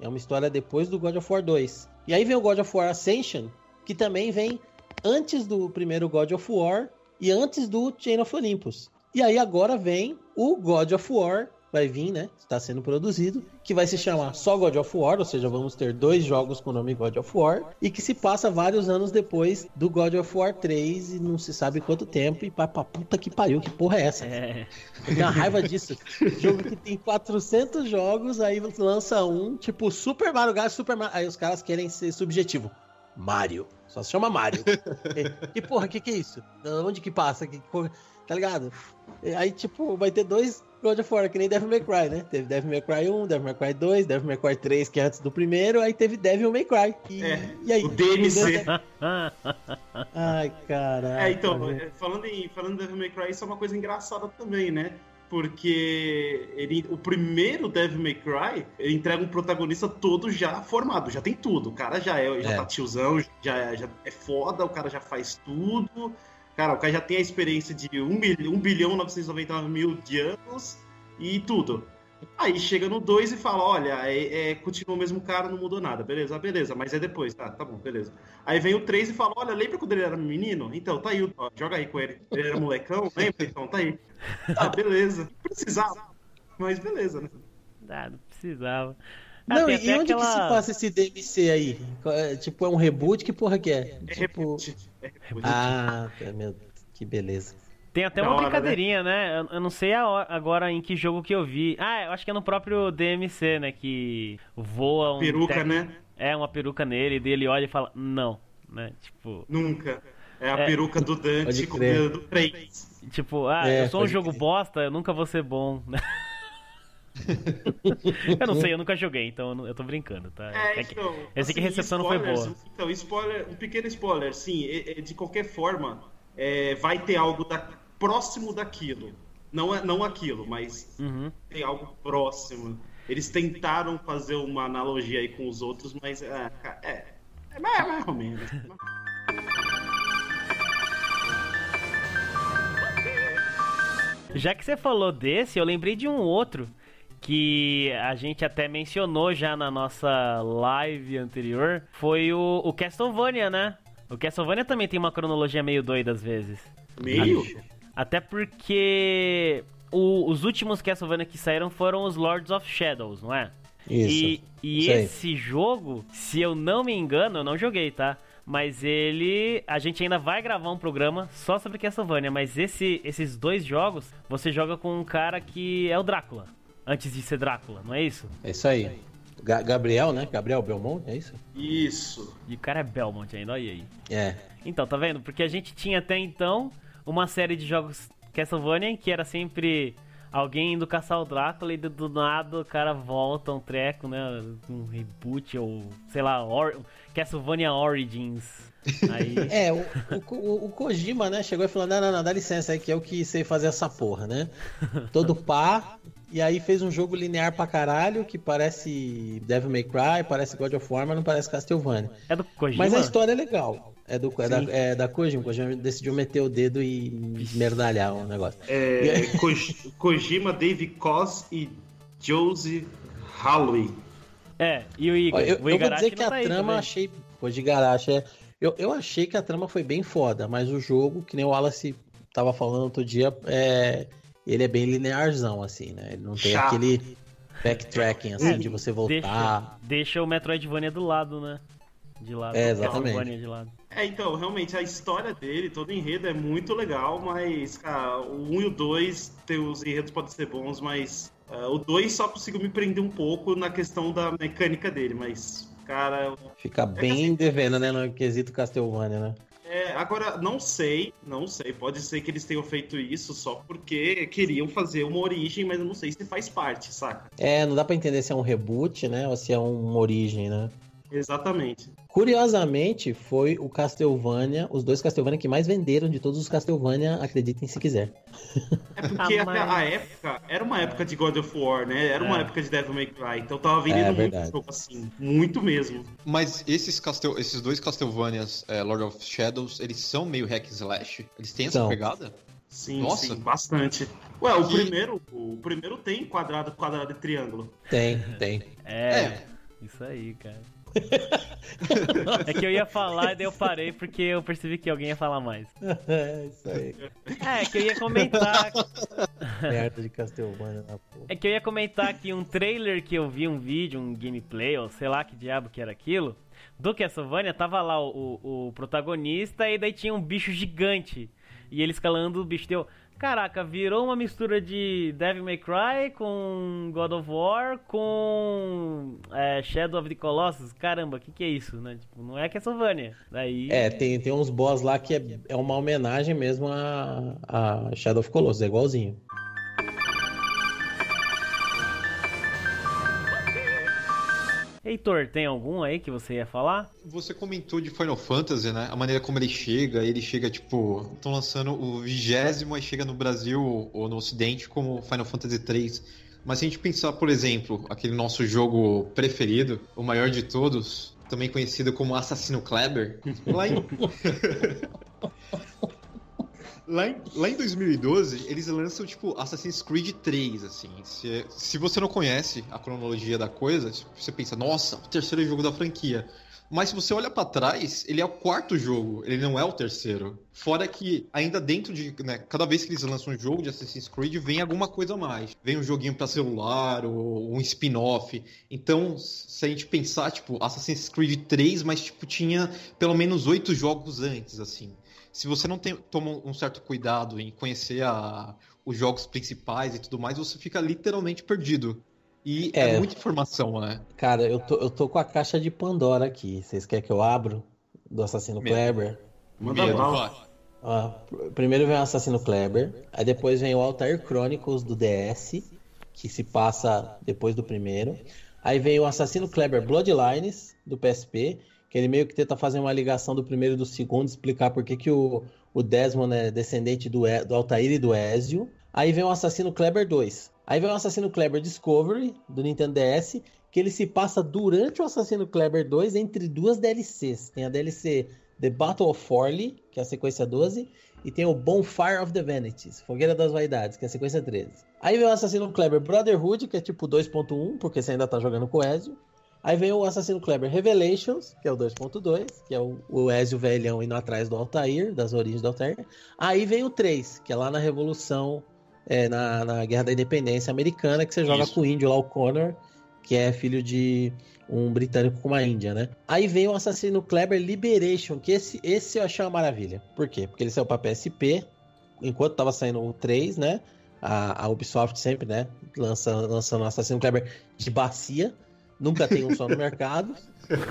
É uma história depois do God of War 2. E aí vem o God of War Ascension, que também vem antes do primeiro God of War e antes do Chain of Olympus. E aí agora vem o God of War, vai vir, né? Está sendo produzido, que vai se chamar só God of War, ou seja, vamos ter dois jogos com o nome God of War, e que se passa vários anos depois do God of War 3 e não se sabe quanto tempo, e vai pra puta que pariu, que porra é essa? É, uma raiva disso. Jogo que tem 400 jogos, aí lança um, tipo Super Mario Galaxy, Super Mario. Aí os caras querem ser subjetivo. Mario. Só se chama Mario. Que porra, que que é isso? Onde que passa? Que? Tá ligado? E Aí, tipo, vai ter dois God of War, que nem Devil May Cry, né? Teve Devil May Cry 1, Devil May Cry 2, Devil May Cry 3, que é antes do primeiro, aí teve Devil May Cry. E, É, e aí? o DLC. Ai, caralho. É, então, é, falando em, falando em Devil May Cry, isso é uma coisa engraçada também, né? Porque ele, o primeiro Devil May Cry ele entrega um protagonista todo já formado, já tem tudo. O cara já é, já É. tá tiozão, já, já é foda, o cara já faz tudo. Cara, o cara já tem a experiência de 1 bilhão, 1 bilhão 999 mil de anos e tudo. Aí chega no 2 e fala: Olha, é, é, continua o mesmo cara, não mudou nada. Beleza, beleza, mas é depois. Tá, tá bom, beleza. Aí vem o 3 e fala: Olha, lembra quando ele era menino? Então, tá aí, ó, joga aí com ele. Ele era molecão, lembra? Então, tá aí. Tá, beleza. Precisava, mas beleza, né? ah, não precisava. Ah, Não, e onde que se aquela- passa esse DMC aí? É, Tipo, é um reboot? Que porra que é? É Tipo... reboot. É reboot. Ah, tá, meu, que beleza. Tem até Da uma hora, brincadeirinha, né? Eu, eu não sei a hora- agora em que jogo que eu vi. Ah, eu acho que é no próprio DMC, né? Que voa um. Peruca, tec- né? É, uma peruca nele, e daí ele olha e fala, não, né? Tipo, Nunca. É a É. peruca do Dante com o dedo do 3. tipo, ah, É, eu sou um jogo crer. bosta, eu nunca vou ser bom, né? eu não sei, eu nunca joguei, então eu tô brincando, tá? É, É que- então. eu sei que a recepção não foi boa. Então, spoiler, um pequeno spoiler, sim, é- é, de qualquer forma, é, vai ter algo da- próximo daquilo. Não, é, não aquilo, mas Uhum. tem algo próximo. Eles tentaram fazer uma analogia aí com os outros, mas é, ca- é, é mais, mais ou menos. Já que você falou desse, eu lembrei de um outro que a gente até mencionou já na nossa live anterior. Foi o, o Castlevania, né? O Castlevania também tem uma cronologia meio doida às vezes. Meio? Até porque o- os últimos Castlevania que saíram foram os Lords of Shadows, não é? Isso. E, e isso aí. esse jogo, se eu não me engano, eu não joguei, tá? Mas ele. A gente ainda vai gravar um programa só sobre Castlevania. Mas esse, esses dois jogos, você joga com um cara que é o Drácula. Antes de ser Drácula, não é isso? É isso aí. Ga- Gabriel, né? Gabriel Belmont, é isso? Isso. E o cara é Belmont ainda, olha aí. É. Então, tá vendo? Porque a gente tinha até então uma série de jogos Castlevania que era sempre alguém indo caçar o Drácula e do, nada o cara volta um treco, né? Um reboot ou sei lá, Or Castlevania Origins. Aí. É, o, o, o- o Kojima, né, chegou e falou: não, não, não, dá licença aí que eu que sei fazer essa porra, né? Todo pá. E aí fez um jogo linear pra caralho que parece Devil May Cry, parece God of War, mas não parece Castlevania. É do Kojima? Mas a história é legal. É, do, é, da, é da Kojima. Kojima decidiu meter o dedo e esmerdalhar o negócio. É, Ko- Kojima, Dave Koz e Josie Holloway. É, e o Igor? Eu, o eu vou dizer que a tá trama achei. Pô, de Garache, é. Eu, eu achei que a trama foi bem foda, mas o jogo, que nem o Wallace tava falando outro dia, é, ele é bem linearzão, assim, né? Ele não tem Chato. aquele backtracking, assim, É, de você voltar. Deixa, deixa o Metroidvania do lado, né? De lado. É, exatamente. Castlevania de lado. É, então, realmente, a história dele, todo o enredo é muito legal, mas, cara, o 1 e o 2, tem- os enredos podem ser bons, mas ah, o 2 só conseguiu me prender um pouco na questão da mecânica dele, mas, cara, Fica bem devendo, né? No quesito Castlevania, né? é, agora, não sei, não sei, pode ser que eles tenham feito isso só porque queriam fazer uma origem, mas eu não sei se faz parte, saca? É, não dá pra entender se é um reboot, né? Ou se é uma origem, né? Exatamente. Curiosamente, foi o Castlevania, os dois Castlevania que mais venderam de todos os Castlevania, acreditem se quiser. É porque Ah, a- mas- a, época era uma época de God of War, né? Era uma É. época de Devil May Cry, então tava vendendo É, muito verdade. jogo assim, muito mesmo. Mas esses, Castel... esses dois Castlevanias, é, Lord of Shadows, eles são meio hack and slash? Eles têm essa São. pegada? Sim, Nossa. sim, bastante. Ué, o Que- primeiro, o primeiro tem quadrado, quadrado e triângulo. Tem, tem. É, É. isso aí, cara. é que eu ia falar e daí eu parei porque eu percebi que alguém ia falar mais. é isso aí. É, que eu ia comentar. Merda de Castlevania na porra. É que eu ia comentar que um trailer que eu vi, um vídeo, um gameplay, ou sei lá que diabo que era aquilo, do Castlevania, tava lá o, o, protagonista e daí tinha um bicho gigante. E ele escalando o bicho deu. Caraca, virou uma mistura de Devil May Cry com God of War com é, Shadow of the Colossus. Caramba, o que, que é isso, né? Tipo, não é Castlevania. Daí. É, tem, tem uns boss lá que é, é uma homenagem mesmo a, a Shadow of Colossus, é igualzinho. Heitor, tem algum aí que você ia falar? Você comentou de Final Fantasy, né? A maneira como ele chega, ele chega tipo. Estão lançando o vigésimo, aí chega no Brasil ou no Ocidente como Final Fantasy 3. Mas se a gente pensar, por exemplo, aquele nosso jogo preferido, o maior de todos, também conhecido como Assassino Kleber, lá em. Lá em, lá em 2012, eles lançam, tipo, Assassin's Creed 3, assim. Se, se você não conhece a cronologia da coisa, você pensa, nossa, o terceiro jogo da franquia. Mas se você olha pra trás, ele é o quarto jogo, ele não é o terceiro. Fora que, ainda dentro de. Né, cada vez que eles lançam um jogo de Assassin's Creed, vem alguma coisa a mais. Vem um joguinho pra celular, ou um spin-off. Então, se a gente pensar, tipo, Assassin's Creed 3, mas, tipo, tinha pelo menos oito jogos antes, assim. Se você não tem, toma um certo cuidado em conhecer a, os jogos principais e tudo mais, você fica literalmente perdido. E é, é muita informação, né? Cara, eu tô, eu tô com a caixa de Pandora aqui. Vocês querem que eu abro? Do Assassino Medo. Kleber? Manda. Ó, primeiro vem o Assassino Kleber, aí depois vem o Altair Chronicles do DS, que se passa depois do primeiro. Aí vem o Assassino Kleber Bloodlines do PSP, que ele meio que tenta fazer uma ligação do primeiro e do segundo, explicar por que, que o, o Desmond é descendente do, do Altair e do Ezio. Aí vem o Assassino Kleber 2. Aí vem o Assassino Kleber Discovery do Nintendo DS, que ele se passa durante o Assassino Kleber 2 entre duas DLCs. Tem a DLC The Battle of Forley, que é a sequência 12, e tem o Bonfire of the Vanities, Fogueira das Vaidades, que é a sequência 13. Aí vem o Assassino Kleber Brotherhood, que é tipo 2.1, porque você ainda tá jogando com o Ezio. Aí vem o Assassino Kleber Revelations, que é o 2.2, que é o, o Ezio velhão indo atrás do Altair, das origens do Altair. Aí vem o 3, que é lá na Revolução, é, na, na Guerra da Independência Americana, que você joga Isso. com o índio lá, o Connor, que é filho de um britânico com uma índia, né? Aí vem o Assassino Kleber Liberation, que esse, esse eu achei uma maravilha. Por quê? Porque ele saiu pra PSP, enquanto tava saindo o 3, né? A, a Ubisoft sempre, né? Lança, lançando o Assassino Kleber de bacia. Nunca tem um só no mercado.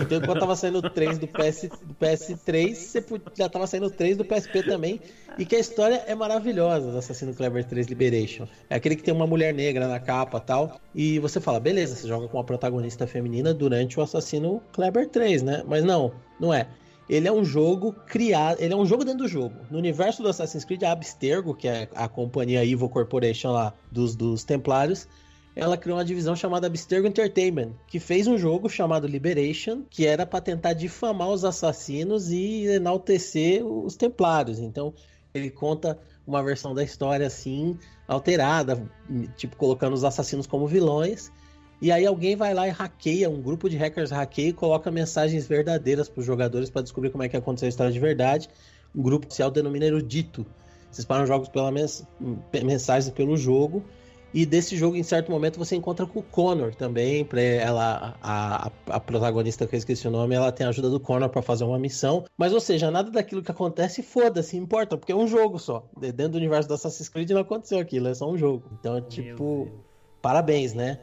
Então, enquanto tava saindo 3 do, PS, do PS3, você já tava saindo 3 do PSP também. E que a história é maravilhosa do Assassino Clever 3 Liberation. É aquele que tem uma mulher negra na capa tal. E você fala, beleza, você joga com uma protagonista feminina durante o Assassino Clever 3, né? Mas não, não é. Ele é um jogo criado, ele é um jogo dentro do jogo. No universo do Assassin's Creed, a Abstergo, que é a companhia Evil Corporation lá dos, dos Templários, ela criou uma divisão chamada Abstergo Entertainment, que fez um jogo chamado Liberation, que era para tentar difamar os assassinos e enaltecer os templários. Então, ele conta uma versão da história assim, alterada, tipo colocando os assassinos como vilões. E aí alguém vai lá e hackeia, um grupo de hackers hackeia e coloca mensagens verdadeiras para os jogadores para descobrir como é que aconteceu a história de verdade. Um grupo oficial denomina erudito. Vocês param jogos pela mens mensagens pelo jogo e desse jogo, em certo momento, você encontra com o Connor também. Pra ela, a, a, protagonista que eu esqueci o nome, ela tem a ajuda do Connor para fazer uma missão. Mas, ou seja, nada daquilo que acontece, foda-se, importa, porque é um jogo só. Dentro do universo do Assassin's Creed não aconteceu aquilo, é só um jogo. Então, tipo, parabéns, né?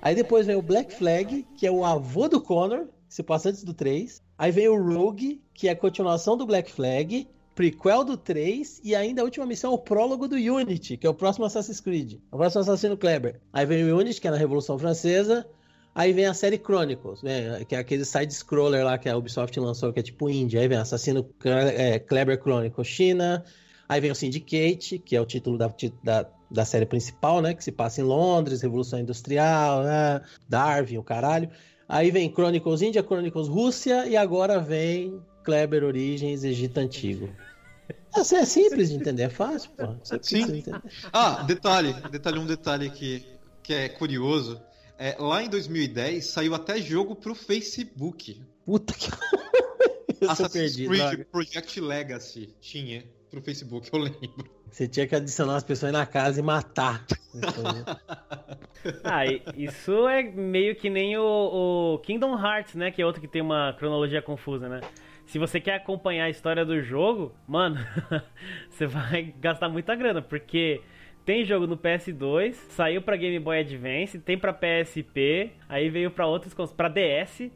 Aí depois vem o Black Flag, que é o avô do Connor, que se passa antes do 3. Aí vem o Rogue, que é a continuação do Black Flag prequel do 3 e ainda a última missão, o prólogo do Unity, que é o próximo Assassin's Creed. O próximo Assassino Kleber. Aí vem o Unity, que é na Revolução Francesa. Aí vem a série Chronicles, né, que é aquele side-scroller lá que a Ubisoft lançou, que é tipo indie. Aí vem Assassino é, Kleber Chronicles China. Aí vem o Syndicate, que é o título da, da, da série principal, né? Que se passa em Londres, Revolução Industrial, né, Darwin, o caralho. Aí vem Chronicles Índia, Chronicles Rússia e agora vem Kleber Origens Egito Antigo. Isso é simples de entender, é fácil, pô. É Sim. Ah, detalhe, detalhe, um detalhe aqui que é curioso. É, lá em 2010 saiu até jogo pro Facebook. Puta que. Assassin's perdido, Creed Project Legacy tinha pro Facebook, eu lembro. Você tinha que adicionar as pessoas na casa e matar. ah, isso é meio que nem o, o, Kingdom Hearts, né? Que é outro que tem uma cronologia confusa, né? Se você quer acompanhar a história do jogo, mano, você vai gastar muita grana, porque tem jogo no PS2, saiu para Game Boy Advance, tem para PSP, aí veio para outros para DS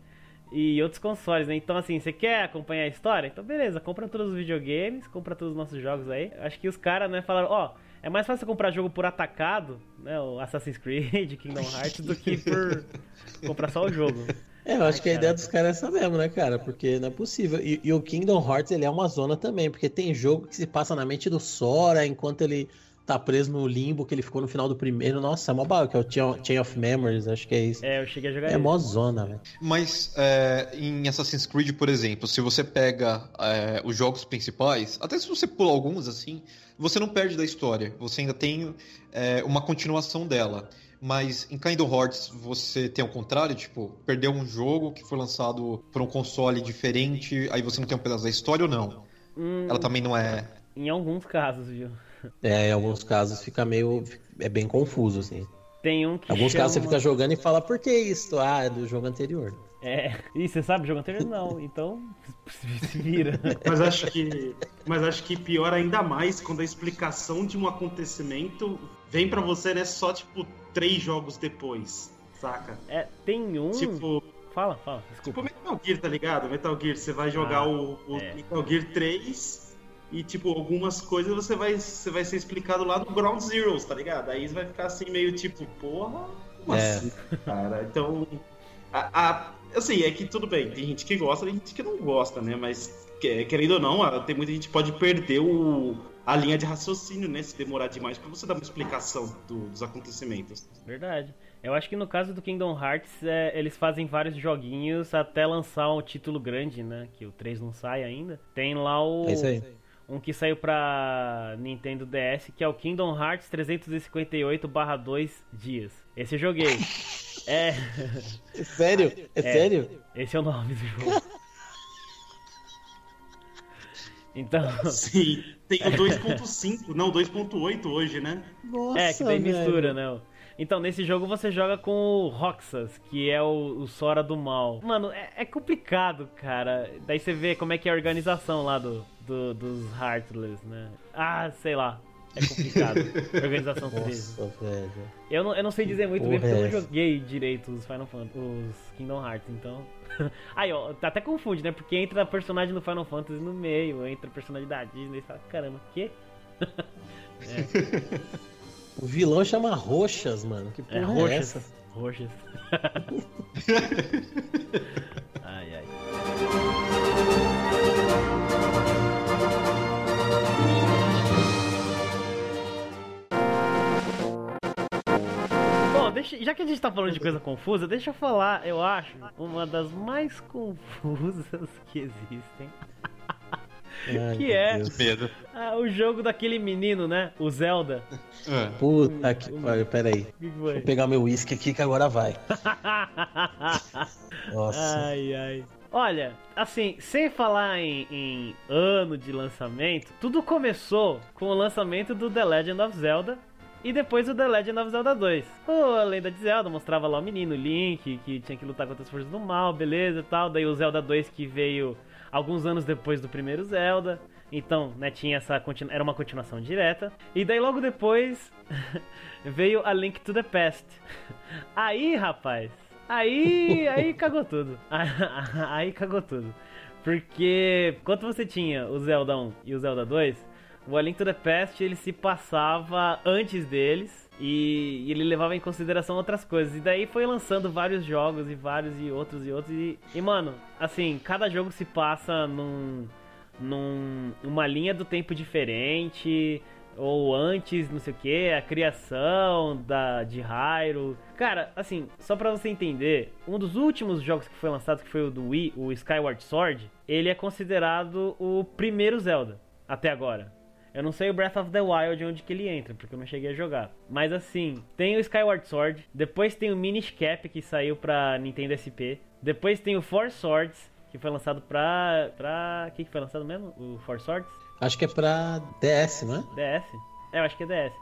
e outros consoles, né? Então assim, você quer acompanhar a história? Então beleza, compra todos os videogames, compra todos os nossos jogos aí. Acho que os caras, né, falaram, ó, oh, é mais fácil comprar jogo por atacado, né, o Assassin's Creed, Kingdom Hearts do que por comprar só o jogo. É, eu acho Ai, que a ideia dos caras é essa mesmo, né, cara? Porque não é possível. E, e, o Kingdom Hearts, ele é uma zona também, porque tem jogo que se passa na mente do Sora enquanto ele tá preso no limbo que ele ficou no final do primeiro. Nossa, é mó bala, que é o Chain of Memories, acho que é isso. É, eu cheguei a jogar É mó zona, velho. Mas é, em Assassin's Creed, por exemplo, se você pega é, os jogos principais, até se você pula alguns assim, você não perde da história. Você ainda tem é, uma continuação dela. Mas em Kingdom Hearts você tem o contrário, tipo, perdeu um jogo que foi lançado por um console diferente, aí você não tem um pedaço da história ou não? Hum, Ela também não é. Em alguns casos, viu? É, em alguns casos fica meio. É bem confuso, assim. Tem um que Alguns chama... casos você fica jogando e fala, por que isso? Ah, é do jogo anterior. É, e você sabe jogo anterior? Não, então se vira. Mas acho que, mas acho que pior ainda mais quando a explicação de um acontecimento vem pra você, né, só tipo três jogos depois, saca? É, tem um. Tipo, Fala, fala, desculpa. tipo Metal Gear, tá ligado? Metal Gear, você vai jogar Ah, o, o é. Metal Gear 3 e, tipo, algumas coisas você vai, você vai ser explicado lá no Ground Zeroes, tá ligado? Aí você vai ficar assim, meio tipo, porra, como É. assim, cara? Então, a, a- assim, é que tudo bem, tem gente que gosta, tem gente que não gosta, né? Mas, que- querendo ou não, tem muita gente que pode perder o, a linha de raciocínio, né? Se demorar demais pra você dar uma explicação do- dos acontecimentos. Verdade. Eu acho que no caso do Kingdom Hearts, é, eles fazem vários joguinhos até lançar um título grande, né? Que o 3 não sai ainda. Tem lá o. É isso aí. Um que saiu pra Nintendo DS, que é o Kingdom Hearts 358/2 dias. Esse eu joguei. é. É sério? É, É. sério? Esse é o nome do jogo. Então. Sim, tem o 2.5, não, 2.8 hoje, né? Nossa, É, que tem velho. mistura, né? Então, nesse jogo você joga com o Roxas, que é o, o Sora do mal. Mano, é, é complicado, cara. Daí você vê como é que é a organização lá do, do- dos Heartless, né? Ah, sei lá. É complicado. organização deles. Nossa, velho. Eu não, eu não sei dizer muito bem porque eu não é joguei direito os Final Fantasy, os Kingdom Hearts, então. Aí, ó, até confunde, né? Porque entra personagem do Final Fantasy no meio, entra personagem da Disney e fala, caramba, quê? O vilão chama Roxas, mano. Que porra É, é, roxas. essa? Roxas. Deixa- já que a gente tá falando de coisa confusa, deixa eu falar, eu acho, uma das mais confusas que existem. Ai, Que é? Ah, o jogo daquele menino, né? O Zelda. É. Puta que pariu, peraí. Que Vou foi? pegar meu uísque aqui que agora vai. Nossa. Ai, ai. Olha, assim, sem falar em, em ano de lançamento, tudo começou com o lançamento do The Legend of Zelda e depois o The Legend of Zelda 2. O A Lenda de Zelda mostrava lá o menino Link, que tinha que lutar contra as forças do mal, beleza e tal. Daí o Zelda 2 que veio alguns anos depois do primeiro Zelda. Então, né, tinha essa continu... era uma continuação direta. E daí logo depois veio a Link to the Past. Aí, rapaz, aí, aí cagou tudo. Aí cagou tudo. Porque quando você tinha o Zelda 1 e o Zelda 2, o A Link to the Past ele se passava antes deles e, ele levava em consideração outras coisas. E daí foi lançando vários jogos e vários e outros e outros. E, e mano, assim, cada jogo se passa num, num uma linha do tempo diferente ou antes, não sei o que, a criação da de Hyrule. Cara, assim, só pra você entender, um dos últimos jogos que foi lançado, que foi o do Wii, o Skyward Sword, ele é considerado o primeiro Zelda até agora. Eu não sei o Breath of the Wild onde que ele entra, porque eu não cheguei a jogar. Mas assim, tem o Skyward Sword, depois tem o Minish Cap que saiu pra Nintendo SP, depois tem o Four Swords, que foi lançado pra. pra. O que, que foi lançado mesmo? O Four Swords? Acho que é pra DS, não é? DS? É, eu acho que é DS.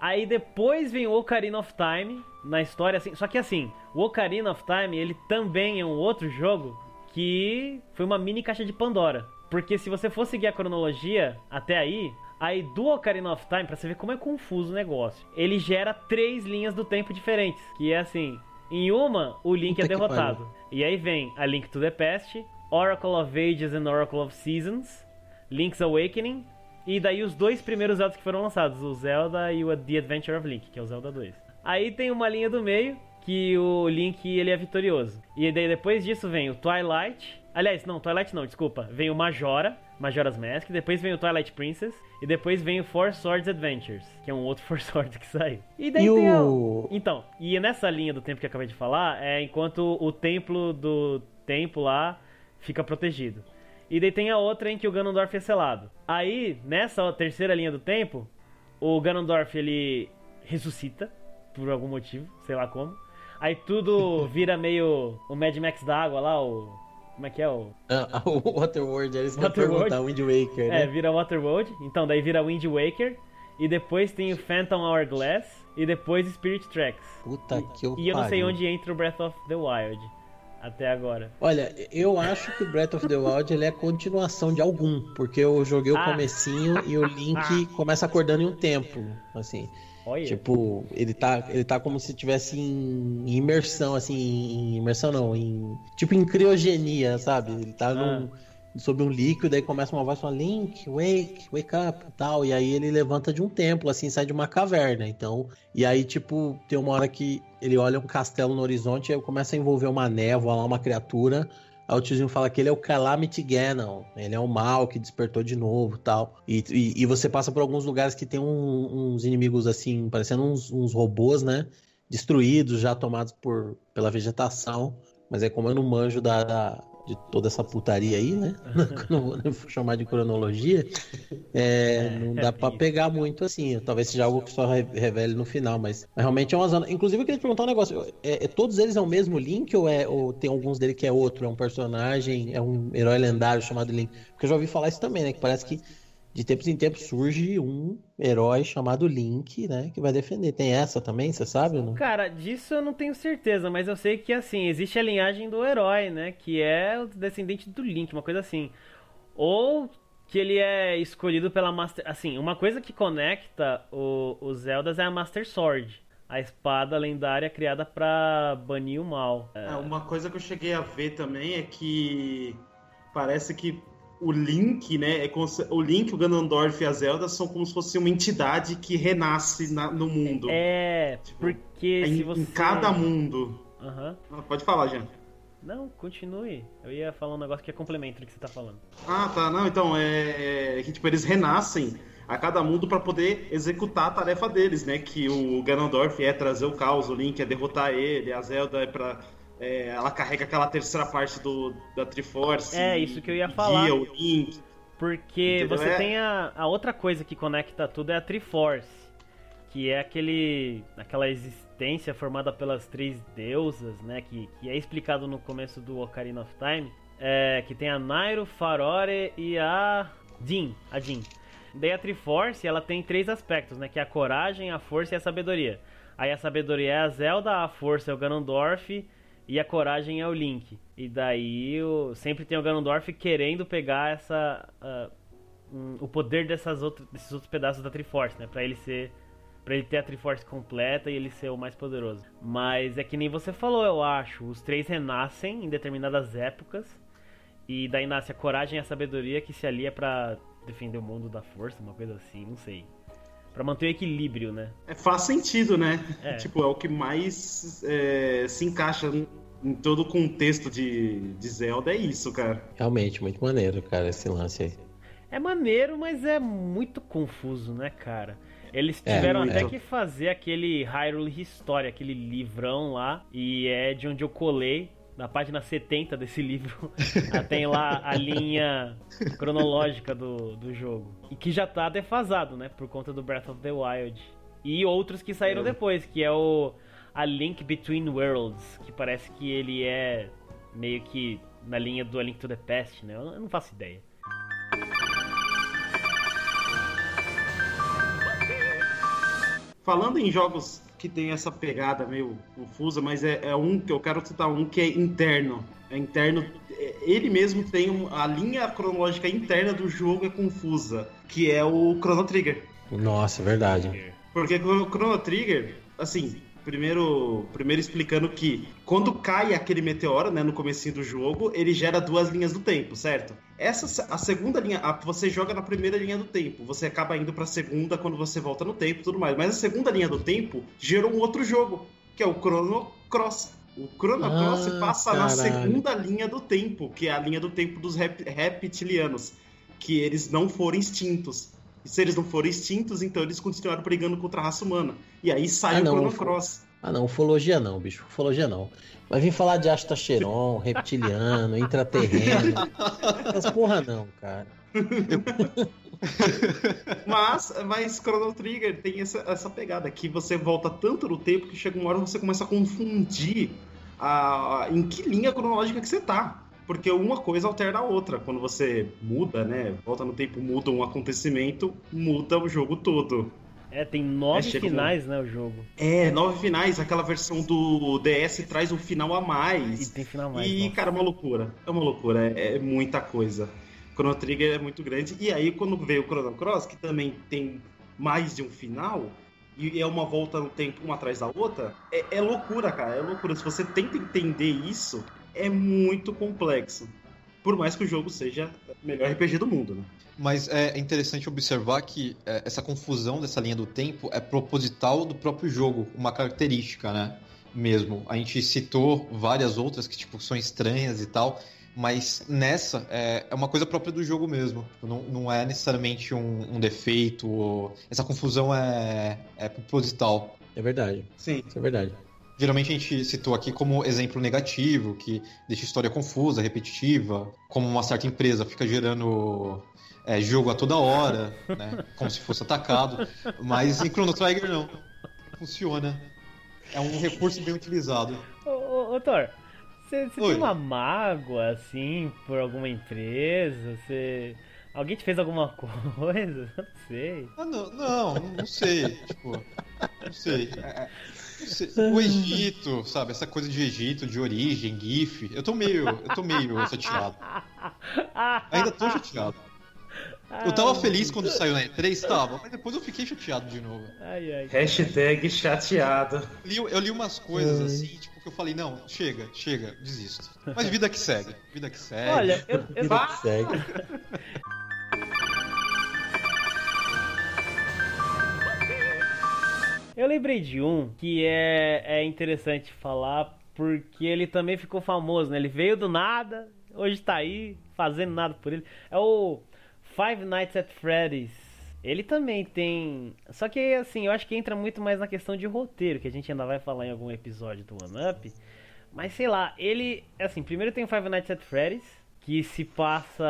Aí depois vem o Ocarina of Time na história, assim. Só que assim, o Ocarina of Time, ele também é um outro jogo que foi uma mini caixa de Pandora. Porque se você for seguir a cronologia até aí, aí do Ocarina of Time, pra você ver como é confuso o negócio, ele gera três linhas do tempo diferentes. Que é assim, em uma, o Link Puta é derrotado. E aí vem a Link to the Past, Oracle of Ages and Oracle of Seasons, Link's Awakening, e daí os dois primeiros Zeldas que foram lançados, o Zelda e o The Adventure of Link, que é o Zelda 2. Aí tem uma linha do meio, que o Link ele é vitorioso. E daí depois disso vem o Twilight. Aliás, não, Twilight não, desculpa. Vem o Majora, Majora's Mask, depois vem o Twilight Princess, e depois vem o Four Swords Adventures, que é um outro Four Swords que saiu. E daí E a- o- Então, e nessa linha do tempo que eu acabei de falar, é enquanto o templo do tempo lá fica protegido. E daí tem a outra em que o Ganondorf é selado. Aí, nessa terceira linha do tempo, o Ganondorf ele ressuscita por algum motivo, sei lá como. Aí tudo vira meio o Mad Max da água lá, o como é que é o Ah, o Waterworld, eles vão Waterworld? perguntar Wind Waker, É, né? vira Waterworld. Então daí vira Wind Waker e depois tem o Phantom Hourglass, e depois Spirit Tracks. Puta que eu E eu não sei onde entra o Breath of the Wild até agora. Olha, eu acho que o Breath of the Wild ele é a continuação de algum, porque eu joguei o Ah. comecinho e o Link começa acordando em um tempo, assim. Olha. Tipo, ele tá, ele tá como se tivesse em imersão, assim, em imersão não, em tipo em criogenia, sabe? Ele tá num, sob um líquido, aí começa uma voz falando Link, wake, wake up, tal, e aí ele levanta de um templo, assim, sai de uma caverna. Então, e aí tipo tem uma hora que ele olha um castelo no horizonte, e aí começa a envolver uma névoa lá, uma criatura. Aí o tiozinho fala que ele é o Calamity Ganon, ele é o mal que despertou de novo tal. E, e, e você passa por alguns lugares que tem um- uns inimigos assim, parecendo uns, uns robôs, né? Destruídos, já tomados por, pela vegetação. Mas é como eu não manjo da, da- de toda essa putaria aí, né? não vou chamar de cronologia. é, não dá pra pegar muito assim. Talvez seja algo que só re- revele no final, mas, mas realmente é uma zona. Inclusive, eu queria te perguntar um negócio: é, é- todos eles é o mesmo Link ou, é, ou tem alguns dele que é outro? É um personagem, é um herói lendário chamado Link? Porque eu já ouvi falar isso também, né? Que parece que de tempos em tempos surge um herói chamado Link, né? Que vai defender. Tem essa também, você sabe não? Cara, disso eu não tenho certeza, mas eu sei que assim, existe a linhagem do herói, né? Que é o descendente do Link, uma coisa assim. Ou que ele é escolhido pela Master. Assim, uma coisa que conecta o- os Zeldas é a Master Sword. A espada lendária criada pra banir o mal. É, É, uma coisa que eu cheguei a ver também é que parece que o Link, né? É se- o Link, o Ganondorf e a Zelda são como se fosse uma entidade que renasce na- no mundo. É, Tipo, porque em, se você. em cada mundo. Aham. Ah, Pode falar, Jean. Não, continue. Eu ia falar um negócio que é complemento do que você tá falando. Ah, tá. Não, então, é, é que tipo, eles renascem a cada mundo para poder executar a tarefa deles, né? Que o Ganondorf é trazer o caos, o Link é derrotar ele, a Zelda é pra. É, ela carrega aquela terceira parte do, da Triforce. É, isso que eu ia falar. Guia o Link. Porque Entendeu? você É- tem a, a outra coisa que conecta tudo é a Triforce, que é aquele aquela existência formada pelas três deusas, né, que, que é explicado no começo do Ocarina of Time, é, que tem a Nairo, Farore e a Din, a Din. Daí a Triforce, ela tem três aspectos, né, que é a coragem, a força e a sabedoria. Aí a sabedoria é a Zelda, a força é o Ganondorf e a coragem é o Link. E daí o, sempre tem o Ganondorf querendo pegar essa ah, um, o poder dessas outras, desses outros pedaços da Triforce, né? Pra ele ser Pra ele ter a Triforce completa e ele ser o mais poderoso. Mas é que nem você falou, eu acho. Os três renascem em determinadas épocas. E daí nasce a coragem e a sabedoria que se alia pra defender o mundo da força, uma coisa assim, não sei. Pra manter o equilíbrio, né? É, faz sentido, né? É. Tipo, é o que mais é, se encaixa em- todo o contexto de, de Zelda, é isso, cara. Realmente, muito maneiro, cara, esse lance aí. É maneiro, mas é muito confuso, né, cara? Eles É, tiveram muito. até que fazer aquele Hyrule History, aquele livrão lá, e é de onde eu colei. Na página 70 desse livro, tem lá a linha cronológica do, do jogo. E que já tá defasado, né? Por conta do Breath of the Wild. E outros que saíram É. depois, que é o A Link Between Worlds, que parece que ele é meio que na linha do A Link to the Past, né? Eu não faço ideia. Falando em jogos que tem essa pegada meio confusa, mas é, é um que eu quero citar um que é interno. É interno. é- Ele mesmo tem um- a linha cronológica interna do jogo é confusa, que é o Chrono Trigger. Nossa, é verdade. Porque o Chrono Trigger, assim, primeiro, primeiro explicando que quando cai aquele meteoro, né, no comecinho do jogo, ele gera duas linhas do tempo, certo? Essa a segunda linha, a- você joga na primeira linha do tempo, você acaba indo pra segunda quando você volta no tempo, e tudo mais. Mas a segunda linha do tempo gerou um outro jogo, que é o Chrono Cross. O Chrono Ah, Cross passa na caralho. segunda linha do tempo, que é a linha do tempo dos rep- reptilianos, que eles não foram extintos. E se eles não foram extintos, então eles continuaram brigando contra a raça humana. E aí sai Ah, o não, Chrono Cross. Ah, não, ufologia não, bicho. Ufologia não. Vai vir falar de Astacheron, reptiliano, intraterreno. Essas porra não, cara. Mas, mas Chrono Trigger tem essa, essa pegada que você volta tanto no tempo que chega uma hora você começa a confundir a, a- em que linha cronológica que você tá. Porque uma coisa altera a outra. Quando você muda, né? Volta no tempo, muda um acontecimento, muda o jogo todo. É, tem nove É, um- finais, né, o jogo. É, nove finais, aquela versão do DS traz um final a E mais. tem final mais. E, nossa. cara, é uma loucura. É uma loucura, é, é muita coisa. Chrono Trigger é muito grande. E aí, quando veio o Chrono Cross, que também tem mais de um final, e é uma volta no tempo uma atrás da outra, é, é loucura, cara. É loucura. Se você tenta entender isso, é muito complexo. Por mais que o jogo seja o melhor RPG do mundo, né? Mas é interessante observar que é, essa confusão dessa linha do tempo é proposital do próprio jogo, uma característica, né? Mesmo. A gente citou várias outras que tipo são estranhas e tal, mas nessa é, é uma coisa própria do jogo mesmo. Tipo, Não, não é necessariamente um, um defeito. ou- Essa confusão é, é proposital. É verdade. Sim. Isso é verdade. Geralmente a gente citou aqui como exemplo negativo, que deixa a história confusa, repetitiva, como uma certa empresa fica gerando é, jogo a toda hora, né? Como se fosse atacado. Mas em Chrono Trigger não. Funciona. É um recurso bem utilizado. Ô, ô, ô, Thor, você tem uma mágoa, assim, por alguma empresa? Você... Alguém te fez alguma coisa? Não sei. Ah, não, não, não sei. Tipo, não sei. É, é, não sei. O Egito, sabe? Essa coisa de Egito, de origem, GIF. Eu tô meio, eu tô meio chateado. Ainda tô chateado. Eu tava feliz quando saiu na E3, tava, mas depois eu fiquei chateado de novo. Ai, ai. Hashtag chateado. Eu li, eu li umas coisas assim, tipo, que eu falei, não, chega, chega, desisto. Mas vida que segue, vida que segue. Olha, eu, eu, Vida que segue. eu lembrei de um que é, é interessante falar porque ele também ficou famoso, né? Ele veio do nada, hoje tá aí, fazendo nada por ele. É o Five Nights at Freddy's. Ele também tem. Só que assim, eu acho que entra muito mais na questão de roteiro, que a gente ainda vai falar em algum episódio do One Up. Mas sei lá, ele. Assim, primeiro tem o Five Nights at Freddy's, que se passa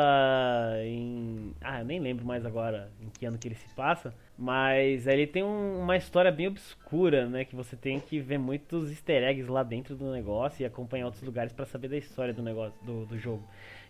em. Ah, eu nem lembro mais agora em que ano que ele se passa. Mas ele tem um- uma história bem obscura, né? Que você tem que ver muitos easter eggs lá dentro do negócio e acompanhar outros lugares pra saber da história do negócio, do, do jogo.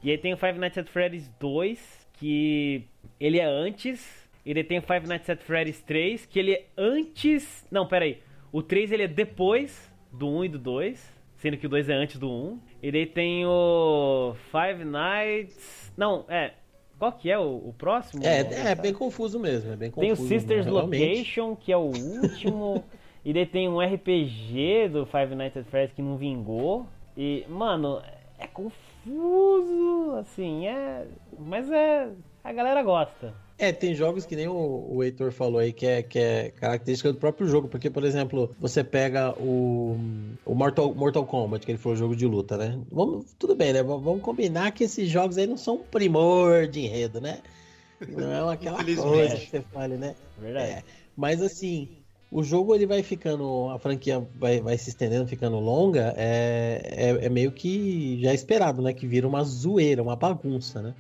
E aí tem o Five Nights at Freddy's 2, que ele é antes. E daí tem o Five Nights at Freddy's 3, que ele é antes. Não, pera aí. O 3 ele é depois do 1 e do 2, sendo que o 2 é antes do 1. E daí tem o Five Nights. Não, é. Qual que é o, o próximo? É, é bem confuso mesmo. É bem Tem o confuso, Sisters né? Location, que é o último. e daí tem um RPG do Five Nights at Freddy's que não vingou. E, mano, é confuso, assim, é. Mas é. A galera gosta. É, tem jogos que nem o, o Heitor falou aí, que é, que é característica do próprio jogo. Porque, por exemplo, você pega o, o Mortal, Mortal Kombat, que ele foi o jogo de luta, né? Vamos, tudo bem, né? Vamos combinar que esses jogos aí não são um primor de enredo, né? Não é aquela coisa que você fale, né? Verdade. É, mas assim, o jogo ele vai ficando, a franquia vai, vai se estendendo, ficando longa, é, é, é meio que já esperado, né? Que vira uma zoeira, uma bagunça, né?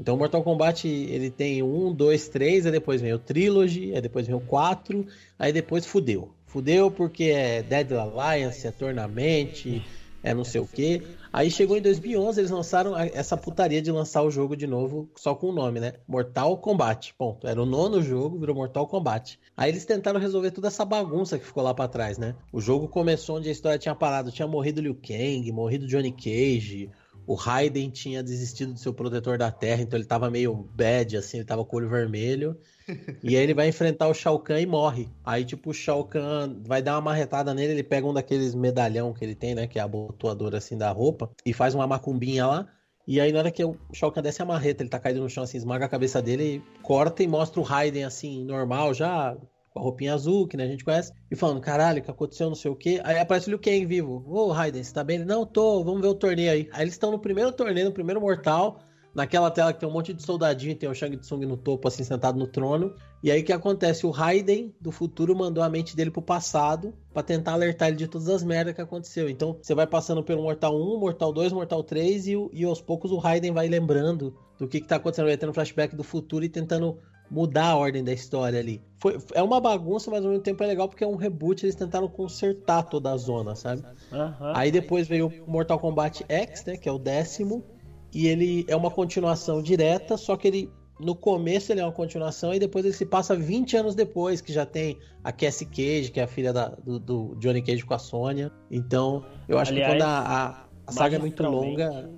Então Mortal Kombat ele tem um, dois, três, aí depois vem o Trilogy, aí depois vem o 4, aí depois fudeu. Fudeu porque é Dead Alliance, é Tournament, é não sei o que. Aí chegou em 2011, eles lançaram essa putaria de lançar o jogo de novo, só com o nome, né? Mortal Kombat, ponto. Era o nono jogo, virou Mortal Kombat. Aí eles tentaram resolver toda essa bagunça que ficou lá pra trás, né? O jogo começou onde a história tinha parado. Tinha morrido Liu Kang, morrido Johnny Cage, o Raiden tinha desistido de ser o protetor da Terra, então ele tava meio bad, assim, ele tava com o olho vermelho. E aí ele vai enfrentar o Shao Kahn e morre. Aí, tipo, o Shao Kahn vai dar uma marretada nele, ele pega um daqueles medalhão que ele tem, né? Que é a abotoadora, assim, da roupa, e faz uma macumbinha lá. E aí, na hora que o Shao Kahn desce a marreta, ele tá caído no chão, assim, esmaga a cabeça dele, corta e mostra o Raiden, assim, normal, já com a roupinha azul, que né, a gente conhece, e falando, caralho, o que aconteceu, não sei o que. Aí aparece o Liu Kang vivo. Ô, Raiden, você tá bem? Ele, não, tô, vamos ver o torneio aí. Aí eles estão no primeiro torneio, no primeiro mortal, naquela tela que tem um monte de soldadinho, tem o Shang Tsung no topo, assim, sentado no trono. E aí o que acontece? O Raiden do futuro mandou a mente dele pro passado pra tentar alertar ele de todas as merdas que aconteceu. Então você vai passando pelo Mortal 1, Mortal 2, Mortal 3 e, e aos poucos o Raiden vai lembrando do que, que tá acontecendo, vai tendo flashback do futuro e tentando mudar a ordem da história ali. Foi, é uma bagunça, mas ao mesmo tempo é legal porque é um reboot, eles tentaram consertar toda a zona, sabe? Aham. Aí depois veio o Mortal Kombat X, né, que é o décimo, e ele é uma continuação direta, só que ele no começo ele é uma continuação e depois ele se passa 20 anos depois, que já tem a Cassie Cage, que é a filha da, do, do, Johnny Cage com a Sônia. Então, eu acho Aliás, que quando a, a, a saga é muito longa.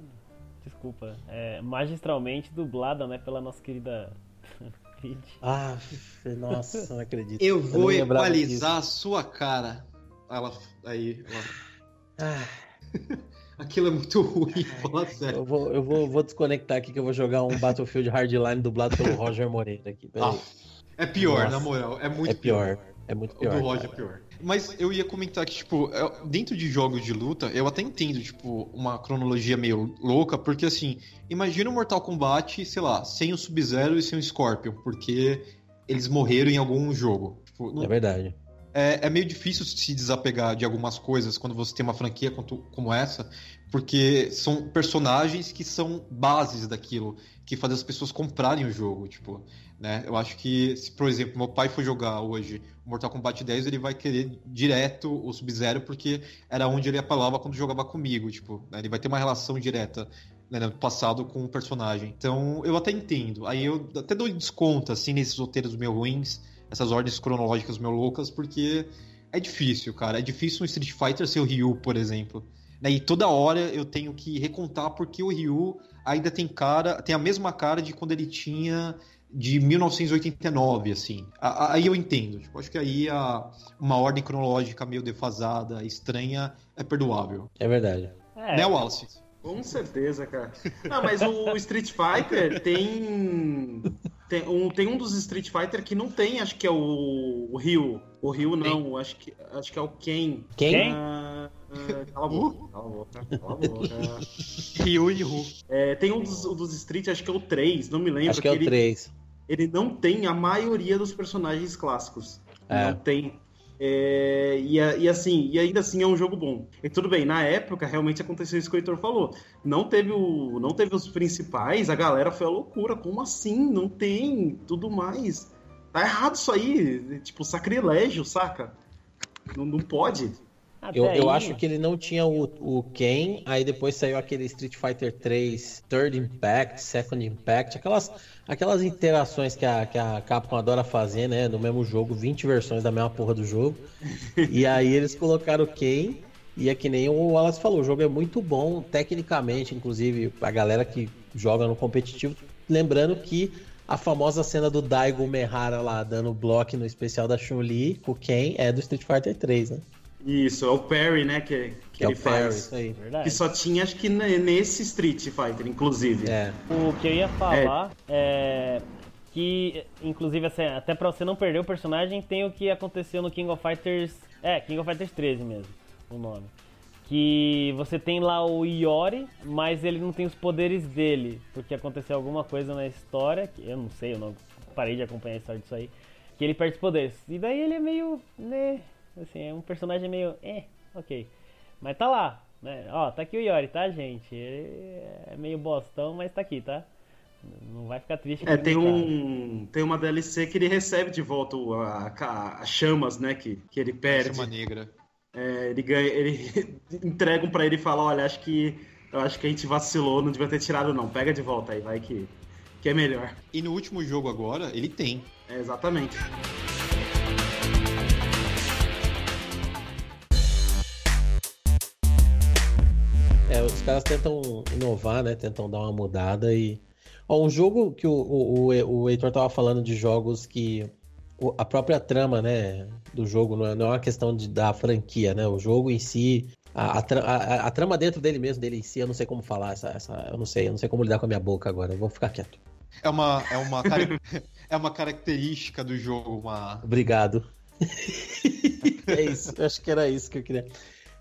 Desculpa, é magistralmente dublada, né, pela nossa querida Ah, nossa, não acredito. Eu vou eu equalizar a sua cara. Ela, aí, Ah. Aquilo é muito ruim, fala sério. Eu, vou, eu vou, vou desconectar aqui que eu vou jogar um Battlefield Hardline dublado pelo Roger Moreira aqui. Ah, é pior, Nossa. na moral. É muito é pior. pior. É muito pior. O do Roger é pior. Mas eu ia comentar que, tipo, dentro de jogos de luta, eu até entendo, tipo, uma cronologia meio louca, porque assim, imagina o Mortal Kombat, sei lá, sem o Sub-Zero e sem o Scorpion, porque eles morreram em algum jogo. Tipo, não... É verdade é, é, meio difícil se desapegar de algumas coisas quando você tem uma franquia como essa, porque são personagens que são bases daquilo, que fazem as pessoas comprarem o jogo, tipo, né? Eu acho que, se, por exemplo, meu pai for jogar hoje Mortal Kombat 10, ele vai querer direto o Sub-Zero, porque era onde ele apelava quando jogava comigo, tipo, né? ele vai ter uma relação direta né, no passado com o personagem. Então, eu até entendo. Aí eu até dou desconto, assim, nesses roteiros meio ruins, essas ordens cronológicas meio loucas, porque é difícil, cara. É difícil um Street Fighter ser o Ryu, por exemplo. Né? E toda hora eu tenho que recontar porque o Ryu ainda tem cara, tem a mesma cara de quando ele tinha de 1989, assim. Aí eu entendo. Tipo, acho que aí a, uma ordem cronológica meio defasada, estranha, é perdoável. É verdade. É. Né, Wallace? Com certeza, cara. Não, mas o Street Fighter tem. Tem um, tem um dos Street Fighter que não tem, acho que é o, o Ryu. O Ryu não, acho que, acho que é o Ken. Quem? Ah, cala a boca. Cala a boca. Cala a boca. Ryu e Ru. É, tem um dos, dos Street, acho que é o 3, não me lembro. Acho que, que é o ele, 3. Ele não tem a maioria dos personagens clássicos. É. Não tem. É, e, e, assim, e ainda assim é um jogo bom. E tudo bem, na época realmente aconteceu isso que o Heitor falou. Não teve, o, não teve os principais, a galera foi a loucura. Como assim? Não tem tudo mais. Tá errado isso aí. Tipo, sacrilégio, saca? Não, não pode. Eu, eu, acho que ele não tinha o, o Ken, aí depois saiu aquele Street Fighter 3 Third Impact, Second Impact, aquelas, aquelas interações que a, que a Capcom adora fazer, né? No mesmo jogo, 20 versões da mesma porra do jogo. e aí eles colocaram o Ken, e é que nem o Wallace falou, o jogo é muito bom, tecnicamente, inclusive, a galera que joga no competitivo, lembrando que a famosa cena do Daigo Mehara lá dando bloco no especial da Chun-Li com o Ken é do Street Fighter 3, né? Isso, é o Perry, né, que, que é ele faz. Parry, que só tinha, acho que nesse Street Fighter, inclusive. É. O que eu ia falar é, é que, inclusive, assim, até pra você não perder o personagem, tem o que aconteceu no King of Fighters. É, King of Fighters 13 mesmo, o nome. Que você tem lá o Iori, mas ele não tem os poderes dele, porque aconteceu alguma coisa na história, que eu não sei, eu não parei de acompanhar a história disso aí, que ele perde os poderes. E daí ele é meio, né, Assim, é um personagem meio. É, ok. Mas tá lá, né? Ó, tá aqui o Yori, tá, gente? Ele é meio bostão, mas tá aqui, tá? Não vai ficar triste. É, tem um, tem uma DLC que ele recebe de volta as chamas, né? Que, que ele perde. Chama negra. É, ele ganha, ele entregam para ele e falam, olha, acho que eu acho que a gente vacilou, não devia ter tirado não. Pega de volta aí, vai que que é melhor. E no último jogo agora, ele tem. É, exatamente. É, os caras tentam inovar, né? Tentam dar uma mudada e. Ó, um jogo que o, o, o Heitor tava falando de jogos que a própria trama, né, do jogo não é, não é uma questão de, da franquia, né? O jogo em si, a, a, a, a, trama dentro dele mesmo, dele em si, eu não sei como falar essa, essa, eu não sei, eu não sei como lidar com a minha boca agora. Eu vou ficar quieto. É uma, é uma, é uma característica do jogo, uma. Obrigado. é isso, acho que era isso que eu queria.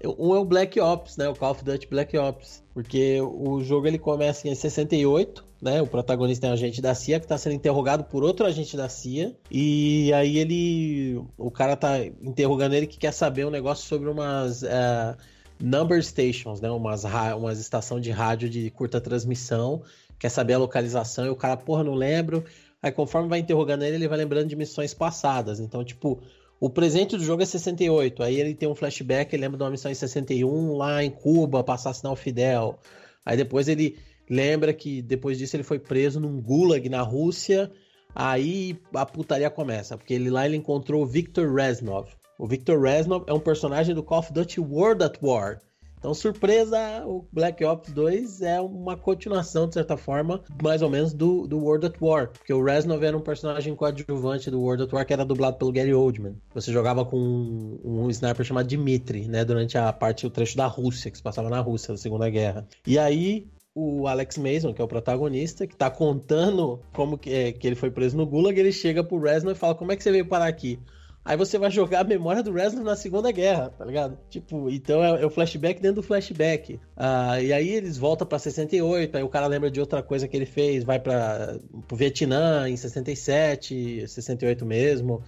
Um é o Black Ops, né? O Call of Duty Black Ops. Porque o jogo ele começa em 68, né? O protagonista é um agente da CIA que está sendo interrogado por outro agente da CIA. E aí ele. O cara tá interrogando ele que quer saber um negócio sobre umas. Uh, number stations, né? Umas, umas estação de rádio de curta transmissão. Quer saber a localização e o cara, porra, não lembro. Aí conforme vai interrogando ele, ele vai lembrando de missões passadas. Então, tipo, o presente do jogo é 68. Aí ele tem um flashback, ele lembra de uma missão em 61, lá em Cuba, passar sinal Fidel. Aí depois ele lembra que depois disso ele foi preso num gulag na Rússia. Aí a putaria começa, porque ele lá ele encontrou o Victor Reznov. O Victor Reznov é um personagem do Call of Duty World at War. Então, surpresa, o Black Ops 2 é uma continuação, de certa forma, mais ou menos, do, do World at War. Porque o Reznov era um personagem coadjuvante do World at War que era dublado pelo Gary Oldman. Você jogava com um, um sniper chamado Dmitry, né? Durante a parte, o trecho da Rússia, que se passava na Rússia, da Segunda Guerra. E aí, o Alex Mason, que é o protagonista, que tá contando como que, é, que ele foi preso no Gulag, ele chega pro Reznov e fala, como é que você veio parar aqui? Aí você vai jogar a memória do Reznor na Segunda Guerra, tá ligado? Tipo, então é, é o flashback dentro do flashback. Ah, e aí eles voltam pra 68, aí o cara lembra de outra coisa que ele fez, vai para pro Vietnã em 67, 68 mesmo.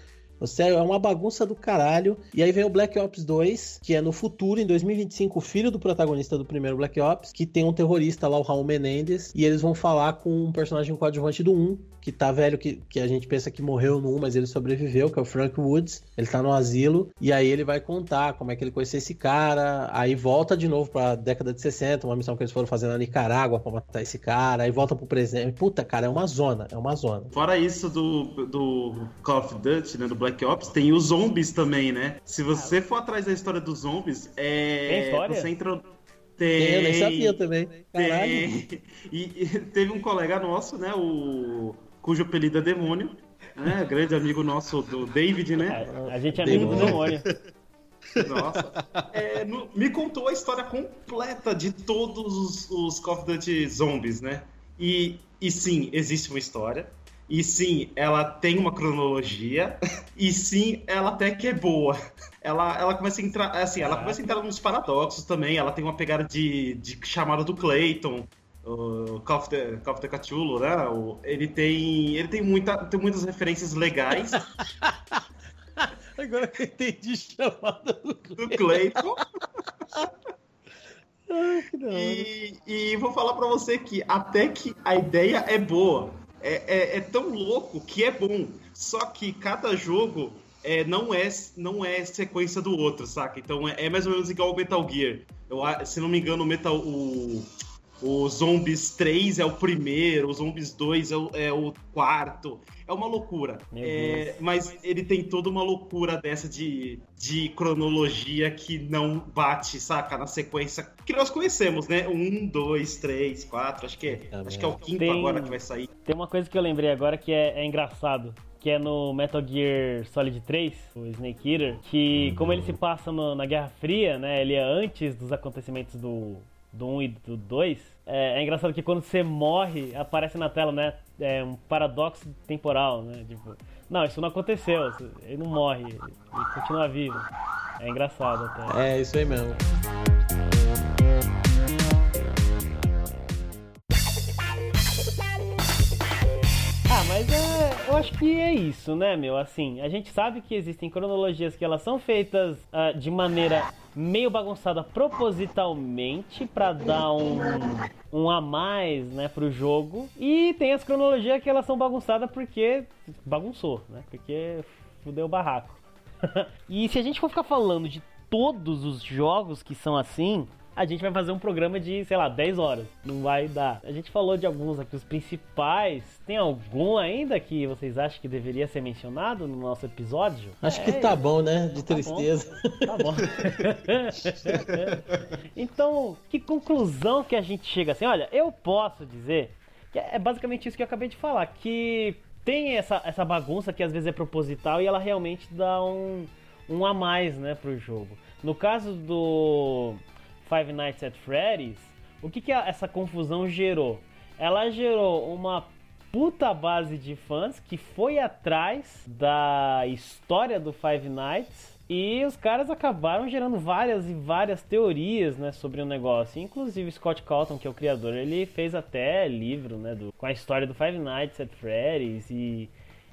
Sério, é uma bagunça do caralho. E aí vem o Black Ops 2, que é no futuro, em 2025, o filho do protagonista do primeiro Black Ops, que tem um terrorista lá, o Raul Menendez, e eles vão falar com um personagem coadjuvante do 1, que tá velho, que, que a gente pensa que morreu no 1, mas ele sobreviveu, que é o Frank Woods. Ele tá no asilo, e aí ele vai contar como é que ele conheceu esse cara. Aí volta de novo pra década de 60, uma missão que eles foram fazer na Nicarágua pra matar esse cara. Aí volta pro presente. Puta, cara, é uma zona, é uma zona. Fora isso do, do Call of Duty, né, do Black Ops, tem os zombies também, né? Se você for atrás da história dos zombies, é. Tem história? Você entra. Tem, eu nem sabia também. Caralho. Tem. E, e teve um colega nosso, né? O cujo apelido é Demônio, né? Grande amigo nosso do David, né? A gente é amigo do Demônio. Nossa. É, no, me contou a história completa de todos os, os Call of Duty zombies, né? E, e sim, existe uma história. E sim, ela tem uma cronologia. E sim, ela até que é boa. Ela, ela começa a entrar, assim, ela começa a entrar nos paradoxos também. Ela tem uma pegada de, de chamada do Clayton o Call of the, Call of the Cthulhu, né? O, ele tem, ele tem, muita, tem muitas referências legais. Agora que eu entendi chamada do Clayton. e, e vou falar para você que até que a ideia é boa. É, é, é, tão louco que é bom. Só que cada jogo é, não, é, não é sequência do outro, saca? Então é, é mais ou menos igual o Metal Gear. Eu, se não me engano, o Metal. O, o Zombies 3 é o primeiro, o Zombies 2 é o, é o quarto. É uma loucura. É, mas ele tem toda uma loucura dessa de, de cronologia que não bate, saca? Na sequência que nós conhecemos, né? Um, dois, três, quatro. Acho que é, acho que é o quinto tem, agora que vai sair. Tem uma coisa que eu lembrei agora que é, é engraçado que é no Metal Gear Solid 3, o Snake Eater, que como ele se passa no, na Guerra Fria, né, ele é antes dos acontecimentos do, do 1 e do 2, é, é, engraçado que quando você morre, aparece na tela, né? É um paradoxo temporal, né? Tipo, não, isso não aconteceu, ele não morre, ele continua vivo. É engraçado até. É, isso aí mesmo. Eu acho que é isso, né, meu? Assim, a gente sabe que existem cronologias que elas são feitas uh, de maneira meio bagunçada propositalmente para dar um, um a mais, né, pro jogo. E tem as cronologias que elas são bagunçadas porque bagunçou, né? Porque fudeu o barraco. e se a gente for ficar falando de todos os jogos que são assim, a gente vai fazer um programa de, sei lá, 10 horas. Não vai dar. A gente falou de alguns aqui, os principais. Tem algum ainda que vocês acham que deveria ser mencionado no nosso episódio? Acho é, que tá bom, né? De tá tristeza. Bom. Tá bom. então, que conclusão que a gente chega assim? Olha, eu posso dizer que é basicamente isso que eu acabei de falar, que tem essa, essa bagunça que às vezes é proposital e ela realmente dá um, um a mais, né, pro jogo. No caso do Five Nights at Freddy's, o que, que essa confusão gerou? Ela gerou uma puta base de fãs que foi atrás da história do Five Nights e os caras acabaram gerando várias e várias teorias, né, sobre o negócio. Inclusive Scott Calton, que é o criador, ele fez até livro, né, do, com a história do Five Nights at Freddy's e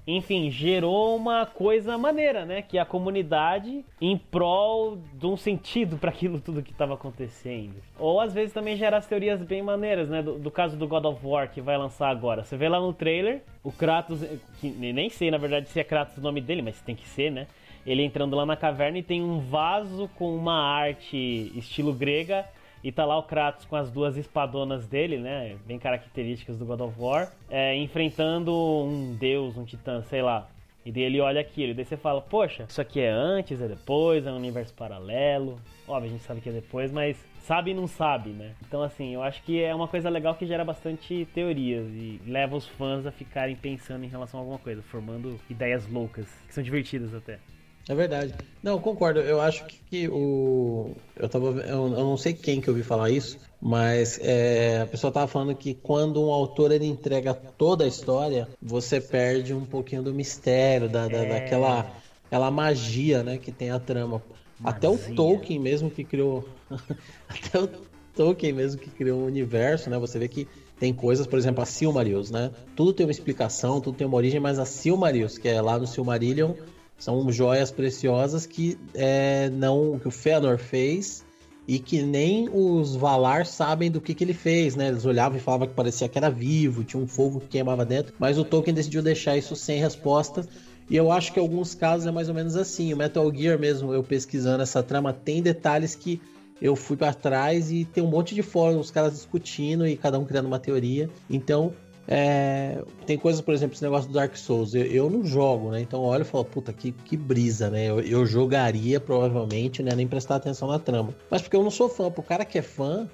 enfim, gerou uma coisa maneira, né? Que a comunidade em prol de um sentido para aquilo tudo que estava acontecendo. Ou às vezes também gera as teorias bem maneiras, né? Do, do, caso do God of War que vai lançar agora. Você vê lá no trailer, o Kratos, que nem sei na verdade se é Kratos o nome dele, mas tem que ser, né? Ele entrando lá na caverna e tem um vaso com uma arte estilo grega E tá lá o Kratos com as duas espadonas dele, né? Bem características do God of War, é, enfrentando um deus, um titã, sei lá. E daí ele olha aquilo, e daí você fala, poxa, isso aqui é antes, é depois, é um universo paralelo. Óbvio, a gente sabe que é depois, mas sabe e não sabe, né? Então, assim, eu acho que é uma coisa legal que gera bastante teorias e leva os fãs a ficarem pensando em relação a alguma coisa, formando ideias loucas, que são divertidas até. É verdade. Não, eu concordo. Eu acho que, que o. Eu, tava, eu, eu, não sei quem que eu ouvi falar isso, mas é, a pessoa tava falando que quando um autor ele entrega toda a história, você perde um pouquinho do mistério, da, da é... daquela aquela magia né, que tem a trama. Até o Tolkien mesmo que criou. Até o Tolkien mesmo que criou o universo, né? Você vê que tem coisas, por exemplo, a Silmarils, né? Tudo tem uma explicação, tudo tem uma origem, mas a Silmarils, que é lá no Silmarillion, são joias preciosas que é, não que o Fëanor fez e que nem os Valar sabem do que, que ele fez, né? Eles olhavam e falavam que parecia que era vivo, tinha um fogo que queimava dentro, mas o Tolkien decidiu deixar isso sem resposta. E eu acho que em alguns casos é mais ou menos assim. O Metal Gear mesmo, eu pesquisando essa trama, tem detalhes que eu fui para trás e tem um monte de fóruns, os caras discutindo e cada um criando uma teoria. Então, é, tem coisas, por exemplo, esse negócio do Dark Souls. Eu, eu não jogo, né? Então olha e falo, puta, que, que brisa, né? Eu, eu, jogaria provavelmente, né? Nem prestar atenção na trama. Mas porque eu não sou fã. Pro cara que é fã,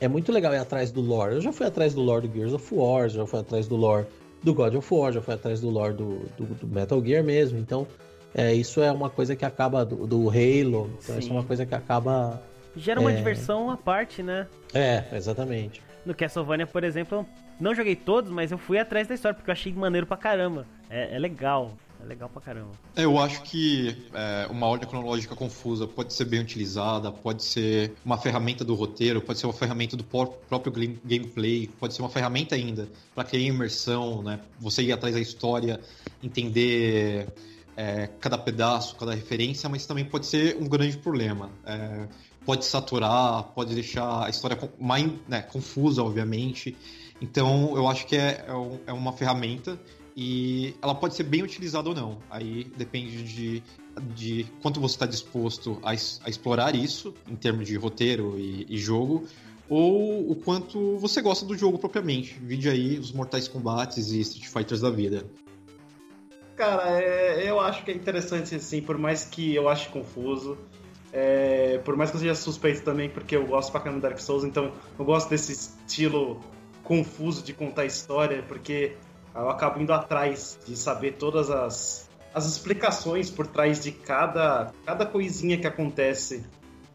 é muito legal ir atrás do lore. Eu já fui atrás do lore do Gears of War, já fui atrás do lore do God of War, já fui atrás do lore do, do, do Metal Gear mesmo. Então, é, isso é uma coisa que acaba do, do Halo. Então, Sim. isso é uma coisa que acaba. Gera uma é... diversão à parte, né? É, exatamente. No Castlevania, por exemplo, não joguei todos, mas eu fui atrás da história porque eu achei maneiro pra caramba. É, é legal. É legal pra caramba. Eu acho que é, uma ordem cronológica confusa pode ser bem utilizada, pode ser uma ferramenta do roteiro, pode ser uma ferramenta do próprio gameplay, pode ser uma ferramenta ainda para criar imersão, né? Você ir atrás da história, entender é, cada pedaço, cada referência, mas também pode ser um grande problema. É, pode saturar, pode deixar a história mais né, confusa, obviamente. Então, eu acho que é, é, é uma ferramenta e ela pode ser bem utilizada ou não. Aí depende de, de quanto você está disposto a, a, explorar isso, em termos de roteiro e, e, jogo, ou o quanto você gosta do jogo propriamente. Vide aí os Mortais Kombates e Street Fighters da vida. Cara, é, eu acho que é interessante, assim, por mais que eu ache confuso. É, por mais que eu seja suspeito também, porque eu gosto pra caramba do Dark Souls, então eu gosto desse estilo confuso de contar história, porque eu acabo indo atrás de saber todas as, as explicações por trás de cada, cada coisinha que acontece.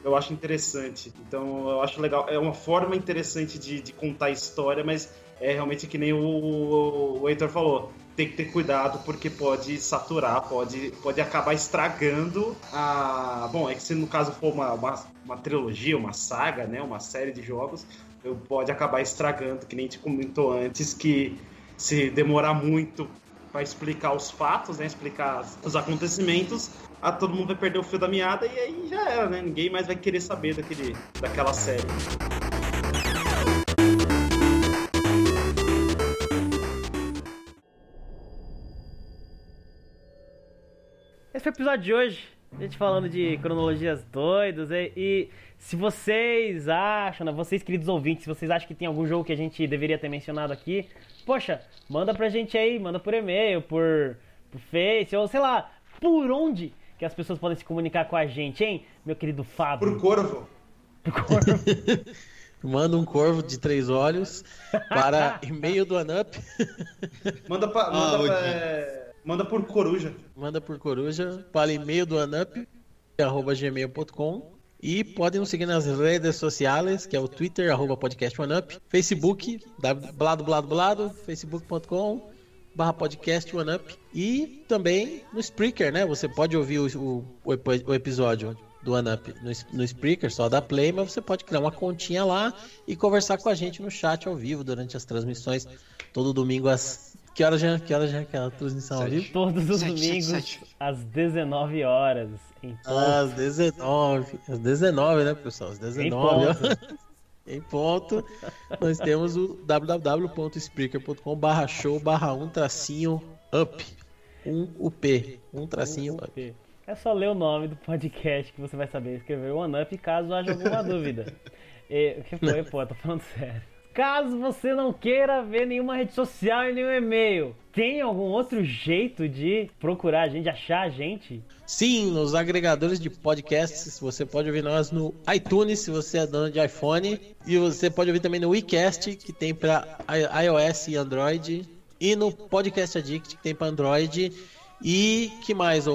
Eu acho interessante. Então, eu acho legal. É uma forma interessante de, de contar história, mas é realmente que nem o, o, o Heitor falou. Tem que ter cuidado porque pode saturar, pode, pode acabar estragando a. Bom, é que se no caso for uma, uma, uma trilogia, uma saga, né? Uma série de jogos, pode acabar estragando, que nem te comentou antes, que se demorar muito para explicar os fatos, né, explicar os acontecimentos, a todo mundo vai perder o fio da meada e aí já era, né? Ninguém mais vai querer saber daquele, daquela série. Esse foi o episódio de hoje. A gente falando de cronologias doidas e, e se vocês acham, né, vocês queridos ouvintes, se vocês acham que tem algum jogo que a gente deveria ter mencionado aqui, poxa, manda pra gente aí, manda por e-mail, por, por Face, ou sei lá, por onde que as pessoas podem se comunicar com a gente, hein, meu querido Fábio? Por corvo. Por corvo. Manda um corvo de três olhos para e-mail do Anup. manda, pra, manda, ah, pra, é, manda por coruja. Manda por coruja para e-mail do Anup, arroba gmail.com e podem nos seguir nas redes sociais, que é o Twitter, arroba podcast OneUp, Facebook, blado, blado, blado, facebook.com barra podcast OneUp e também no Spreaker, né? Você pode ouvir o, o, o episódio do OneUp no, no Spreaker, só da Play, mas você pode criar uma continha lá e conversar com a gente no chat ao vivo durante as transmissões, todo domingo às que horas já, que horas já que é a transmissão ao vivo? Todos os sete, domingos sete, sete. às 19 horas. Em às 19. Às 19, né, pessoal? Às 19. Em ponto. em ponto. Nós temos o www.spreaker.com barra show barra um tracinho up. Um UP. Um tracinho um up. É só ler o nome do podcast que você vai saber escrever o One Up caso haja alguma dúvida. E, o que foi, pô? Tô falando sério. Caso você não queira ver nenhuma rede social e nenhum e-mail, tem algum outro jeito de procurar a gente, achar a gente? Sim, nos agregadores de podcasts, você pode ouvir nós no iTunes, se você é dono de iPhone, e você pode ouvir também no WeCast, que tem para iOS e Android, e no Podcast Addict, que tem para Android. E que mais, o,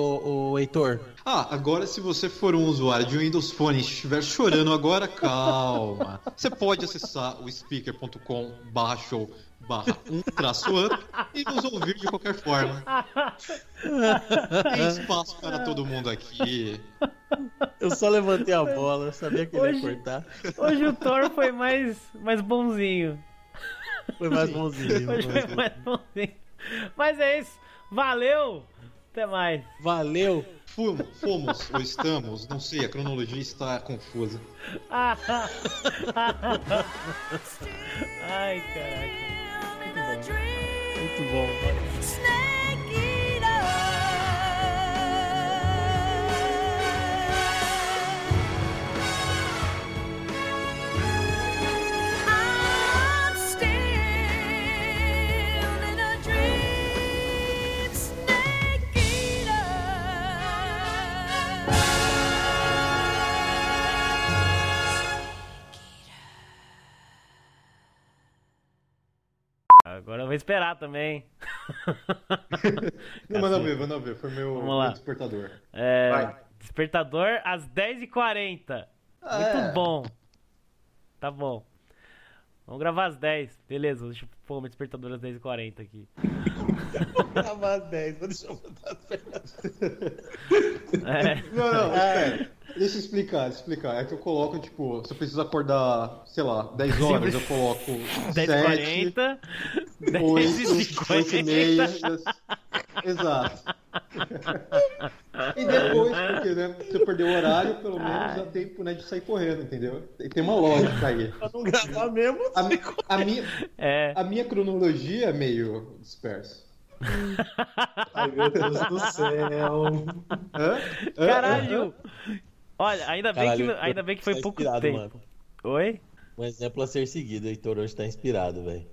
o Heitor? Ah, agora se você for um usuário de Windows Phone e estiver chorando agora, calma. Você pode acessar o speaker.com show barra um traço up e nos ouvir de qualquer forma. Tem espaço para todo mundo aqui. Eu só levantei a bola, eu sabia que ele hoje, ia cortar. Hoje o Thor foi mais, mais bonzinho. Foi mais bonzinho. Hoje foi mais bonzinho. Mas é isso. Valeu! Até mais. Valeu. Fomos, fomos ou estamos, não sei, a cronologia está confusa. Ai, caraca. Muito bom. Muito bom. Agora eu vou esperar também. Não, manda ver, manda ver. Foi meu, meu despertador. É, Vai. Despertador às 10h40. Ah, Muito é. bom. Tá bom. Vamos gravar às 10. Beleza, deixa eu pôr meu despertador às 10h40 aqui. Vou gravar às 10, vou deixar eu botar é. Não, não, é. Deixa eu explicar, explicar. É que eu coloco, tipo, se eu preciso acordar, sei lá, 10 horas, eu coloco 10h40, 8, 8 e meia. Exato. e depois, porque, né, se eu perder o horário, pelo menos dá tempo né, de sair correndo, entendeu? Tem uma lógica aí. Pra não gravar mesmo. A, a, minha, é. a minha cronologia é meio dispersa. Ai, meu Deus do céu. Hã? Caralho! Olha, ainda bem, Caralho, que, ainda bem que foi tá pouco tempo. Mano. Oi? Um exemplo a ser seguido, o Heitor hoje tá inspirado, velho.